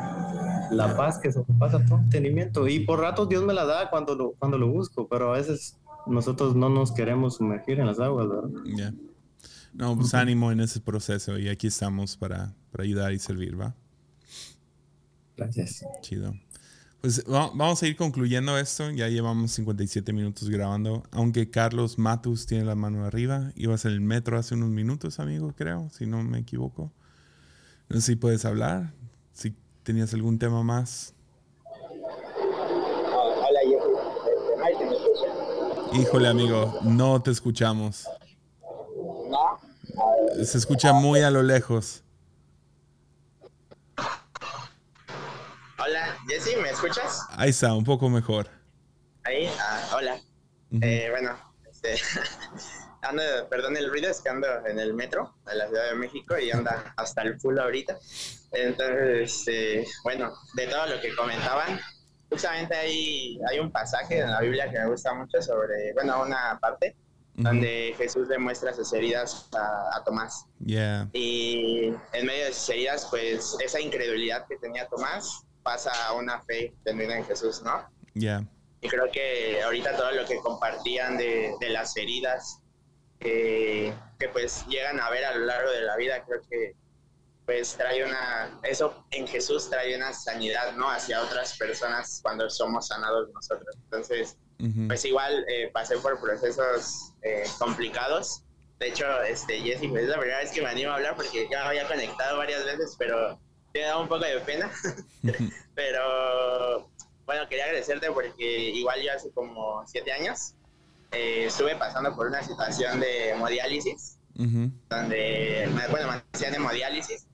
la paz que se pasa todo entendimiento y por ratos Dios me la da cuando lo, cuando lo busco, pero a veces nosotros no nos queremos sumergir en las aguas, ¿verdad? No, pues ánimo en ese proceso y aquí estamos para, para ayudar y servir, ¿va? Gracias. Chido. Pues vamos a ir concluyendo esto. Ya llevamos 57 minutos grabando. Aunque Carlos Matus tiene la mano arriba. Ibas en el metro hace unos minutos, amigo, creo, si no me equivoco. No sé si puedes hablar. Si tenías algún tema más. Hola, Híjole, amigo, no te escuchamos. Se escucha muy a lo lejos. Jesse, ¿me escuchas? Ahí está, un poco mejor. Ahí, ah, hola. eh, bueno, este, ando, perdón el ruido, es que ando en el metro de la Ciudad de México y anda hasta el full ahorita. Entonces, eh, bueno, de todo lo que comentaban, justamente hay, hay un pasaje en la Biblia que me gusta mucho sobre, bueno, una parte donde Jesús demuestra sus heridas a, a Tomás. Yeah. Y en medio de sus heridas, pues esa incredulidad que tenía Tomás pasa a una fe tendida en Jesús, ¿no? Ya. Y creo que ahorita todo lo que compartían de, de las heridas que pues llegan a ver a lo largo de la vida, creo que pues trae una, eso en Jesús trae una sanidad, ¿no? Hacia otras personas cuando somos sanados nosotros. Entonces, pues igual eh, pasé por procesos eh, complicados. De hecho, este, Jesse, pues es la primera vez que me animo a hablar porque ya había conectado varias veces, pero me da un poco de pena, pero bueno, quería agradecerte porque igual yo hace como siete años eh, estuve pasando por una situación de hemodiálisis, donde, bueno, me hacían hemodiálisis,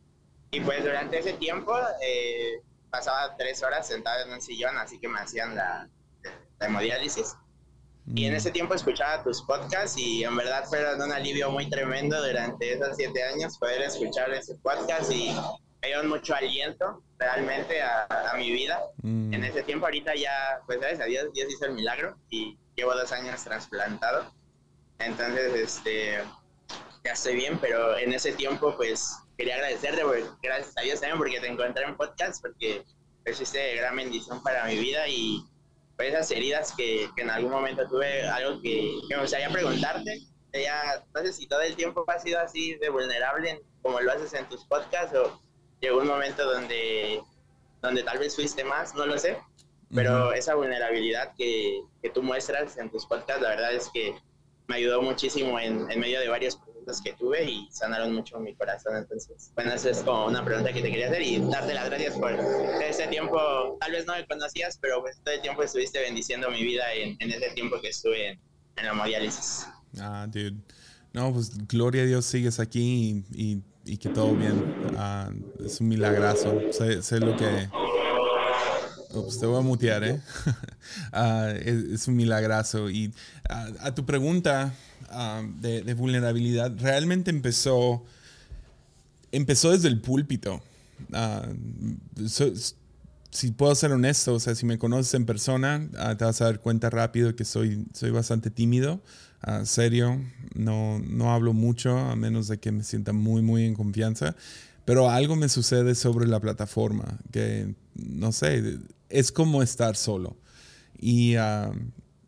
y pues durante ese tiempo, eh, pasaba tres horas sentado en un sillón, así que me hacían la, la hemodiálisis. Y en mm. ese tiempo escuchaba tus podcasts y en verdad fueron un alivio muy tremendo durante esos siete años poder escuchar ese podcast y me dio mucho aliento realmente a, a mi vida. Mm. En ese tiempo ahorita ya, pues gracias a Dios, Dios hizo el milagro y llevo dos años trasplantado. Entonces, este, ya estoy bien, pero en ese tiempo pues quería agradecerte, gracias a Dios también porque te encontré en podcast, porque fuiste gran bendición para mi vida y esas heridas que, que, en algún momento tuve, algo que, que, me gustaría preguntarte. Ya, no sé si todo el tiempo ha sido así de vulnerable como lo haces en tus podcasts o llegó un momento donde, donde tal vez fuiste más, no lo sé, pero esa vulnerabilidad que, que, tú muestras en tus podcasts, la verdad es que me ayudó muchísimo en, en medio de varios procesos que tuve y sanaron mucho mi corazón. Entonces, bueno, esa es como una pregunta que te quería hacer y darte las gracias por ese tiempo. Tal vez no me conocías, pero pues todo el tiempo estuviste bendiciendo mi vida en, ese tiempo que estuve en, en la hemodiálisis. Ah, dude. No, pues gloria a Dios sigues aquí y, que todo bien. Ah, es un milagrazo. Sé lo que te voy a mutear, ¿eh? Ah, es, un milagrazo. Y ah, a tu pregunta ah, de, vulnerabilidad, realmente empezó, empezó desde el púlpito. si puedo ser honesto, o sea, si me conoces en persona, te vas a dar cuenta rápido que soy, soy bastante tímido, serio, no, no hablo mucho, a menos de que me sienta muy, muy en confianza. Pero algo me sucede sobre la plataforma, que no sé, es como estar solo. Y ah,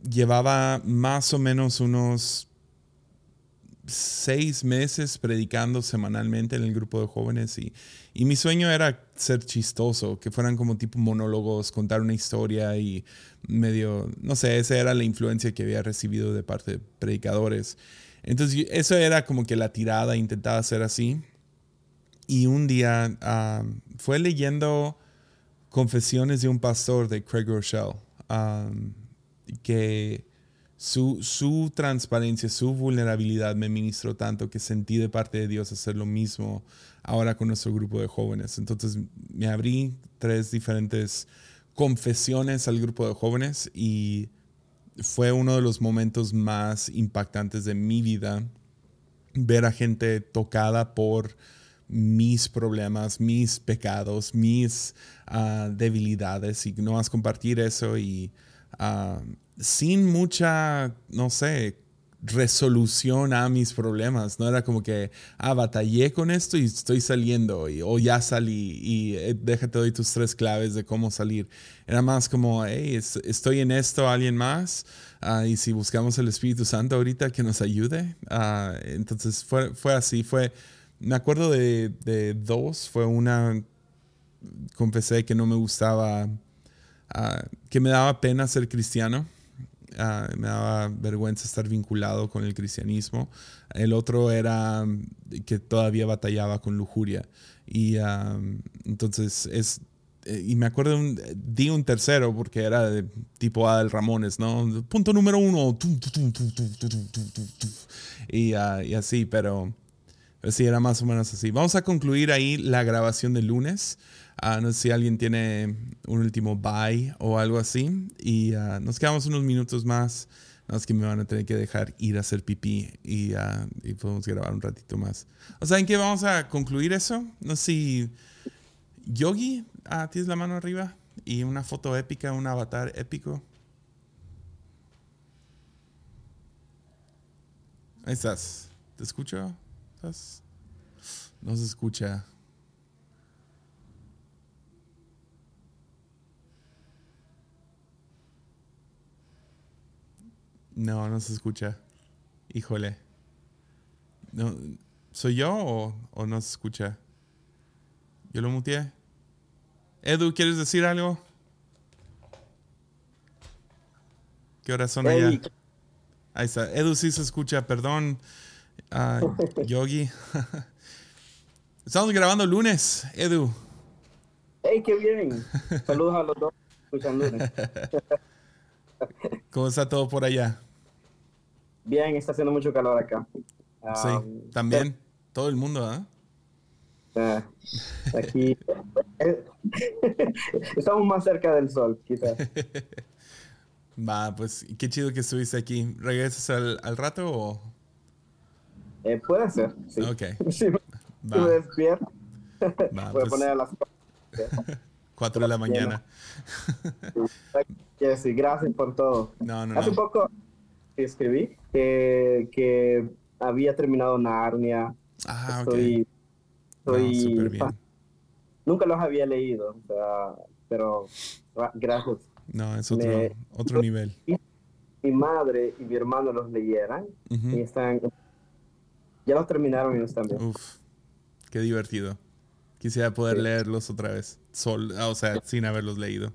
llevaba más o menos unos seis meses predicando semanalmente en el grupo de jóvenes y, y, mi sueño era ser chistoso, que fueran como tipo monólogos, contar una historia y medio, no sé, esa era la influencia que había recibido de parte de predicadores. Entonces eso era como que la tirada, intentaba hacer así. Y un día ah, fue leyendo Confesiones de un pastor de Craig Rochelle, um, que su, su, transparencia, su vulnerabilidad me ministró tanto que sentí de parte de Dios hacer lo mismo ahora con nuestro grupo de jóvenes. Entonces me abrí tres diferentes confesiones al grupo de jóvenes y fue uno de los momentos más impactantes de mi vida ver a gente tocada por mis problemas, mis pecados, mis ah, debilidades y no vas a compartir eso y ah, sin mucha, no sé, resolución a mis problemas. No era como que, ah, batallé con esto y estoy saliendo y, o ya salí y eh, déjate doy tus tres claves de cómo salir. Era más como, hey, estoy en esto, alguien más. Ah, y si buscamos el Espíritu Santo ahorita que nos ayude. entonces fue, fue así, fue me acuerdo de, dos. Fue una, confesé que no me gustaba, ah, que me daba pena ser cristiano. Ah, me daba vergüenza estar vinculado con el cristianismo. El otro era que todavía batallaba con lujuria. Y ah, entonces es... Eh, y me acuerdo, di un tercero porque era de tipo Adel Ramones, ¿no? Punto número uno. Y, y así, pero Sí, era más o menos así. Vamos a concluir ahí la grabación del lunes. Ah, no sé si alguien tiene un último bye o algo así. Y ah, nos quedamos unos minutos más. No es que me van a tener que dejar ir a hacer pipí y, uh, y podemos grabar un ratito más. O sea, ¿en qué vamos a concluir eso? No sé si Yogi, tienes la mano arriba y una foto épica, un avatar épico. Ahí estás. ¿Te escucho? No se escucha. No, no se escucha. Híjole. No, ¿Soy yo o, o, no se escucha? Yo lo muteé. Edu, ¿quieres decir algo? ¿Qué hora son allá? Ahí está. Edu sí se escucha, perdón. Ah, Yogi. Estamos grabando lunes, Edu. ¡Hey, qué bien! Saludos a los dos. ¿Cómo está todo por allá? Bien, está haciendo mucho calor acá. sí, um, también. Todo el mundo, ¿ah? Ah, aquí estamos más cerca del sol, quizás. Va, pues qué chido que estuviste aquí. ¿Regresas al, al rato o...? Eh, puede ser, sí. Ok. Me despierto. Voy a pues. poner a las 4 de la mañana. Sí, gracias por todo. No, no, Hace no. poco escribí que, que había terminado Narnia. Ah, ok. Estoy, No, estoy súper bien. Nunca los había leído, o sea, pero gra- gracias. No, es otro, Me- otro nivel. Mi madre y mi hermano los leyeran Ujú. y están... Ya los terminaron ellos también. Uf, qué divertido. Quisiera poder Sí. leerlos otra vez. Sol, ah, o sea, sin haberlos leído.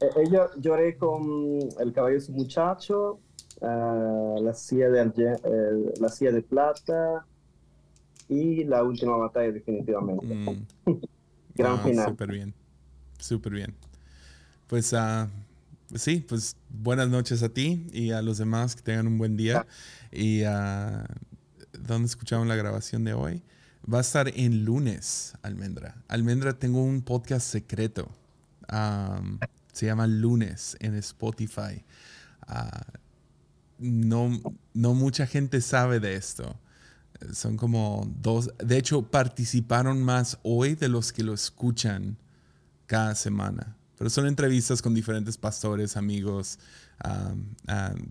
Eh, eh, yo lloré con El caballo de su muchacho, ah, la, silla de, eh, la silla de plata y la última batalla definitivamente. Mm. Gran No, final. Súper bien. Súper bien. Pues ah, sí, pues buenas noches a ti y a los demás que tengan un buen día. Y ah, ¿dónde escucharon la grabación de hoy? Va a estar en lunes, Almendra. Almendra, tengo un podcast secreto. Am, se llama Lunes en Spotify. Ah, no, no mucha gente sabe de esto. Son como dos. De hecho, participaron más hoy de los que lo escuchan cada semana. Pero son entrevistas con diferentes pastores, amigos. am, am,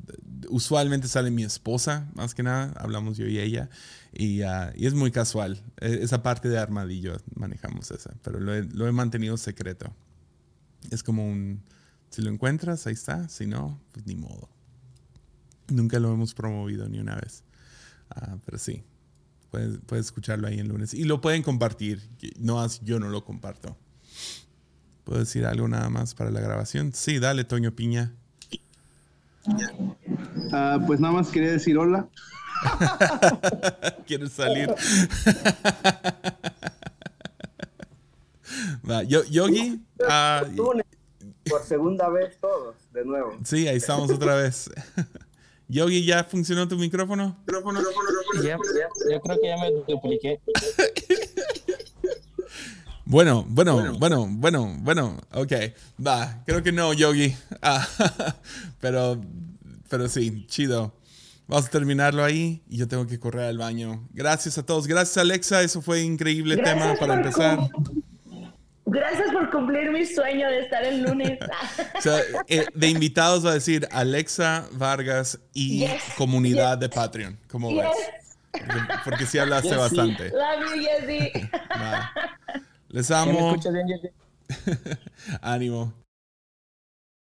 usualmente sale mi esposa, más que nada. Hablamos yo y ella. Y, ah, y es muy casual. E- Esa parte de armadillo manejamos esa. Pero lo he, lo he mantenido secreto. Es como un. Si lo encuentras, ahí está. Si no, pues ni modo. Nunca lo hemos promovido ni una vez. Ah, pero sí, puedes, puedes escucharlo ahí el lunes. Y lo pueden compartir. No, yo no lo comparto. ¿Puedo decir algo nada más para la grabación? Sí, dale, Toño Piña. Ah, pues nada más quería decir hola. ¿Quieres salir? Va, yo, Yogi. ah, por segunda vez todos, de nuevo. sí, ahí estamos otra vez. Yogi, ¿ya funcionó tu micrófono? Ya, yo creo que ya me dupliqué. Bueno, bueno, bueno, bueno, bueno, ok, va, creo que no, Yogi, Ah, pero, pero sí, chido. Vamos a terminarlo ahí y yo tengo que correr al baño. Gracias a todos, gracias Alexa, eso fue increíble Gracias tema para por empezar. Gracias por cumplir mi sueño de estar el lunes. O sea, eh, de invitados va a decir Alexa Vargas y Yes, comunidad de Patreon, ¿cómo Yes. ves? Porque, porque sí hablaste Yes, sí. bastante. Love you, Jessy. Les ¿Ya me amo. escuchas bien? Ánimo.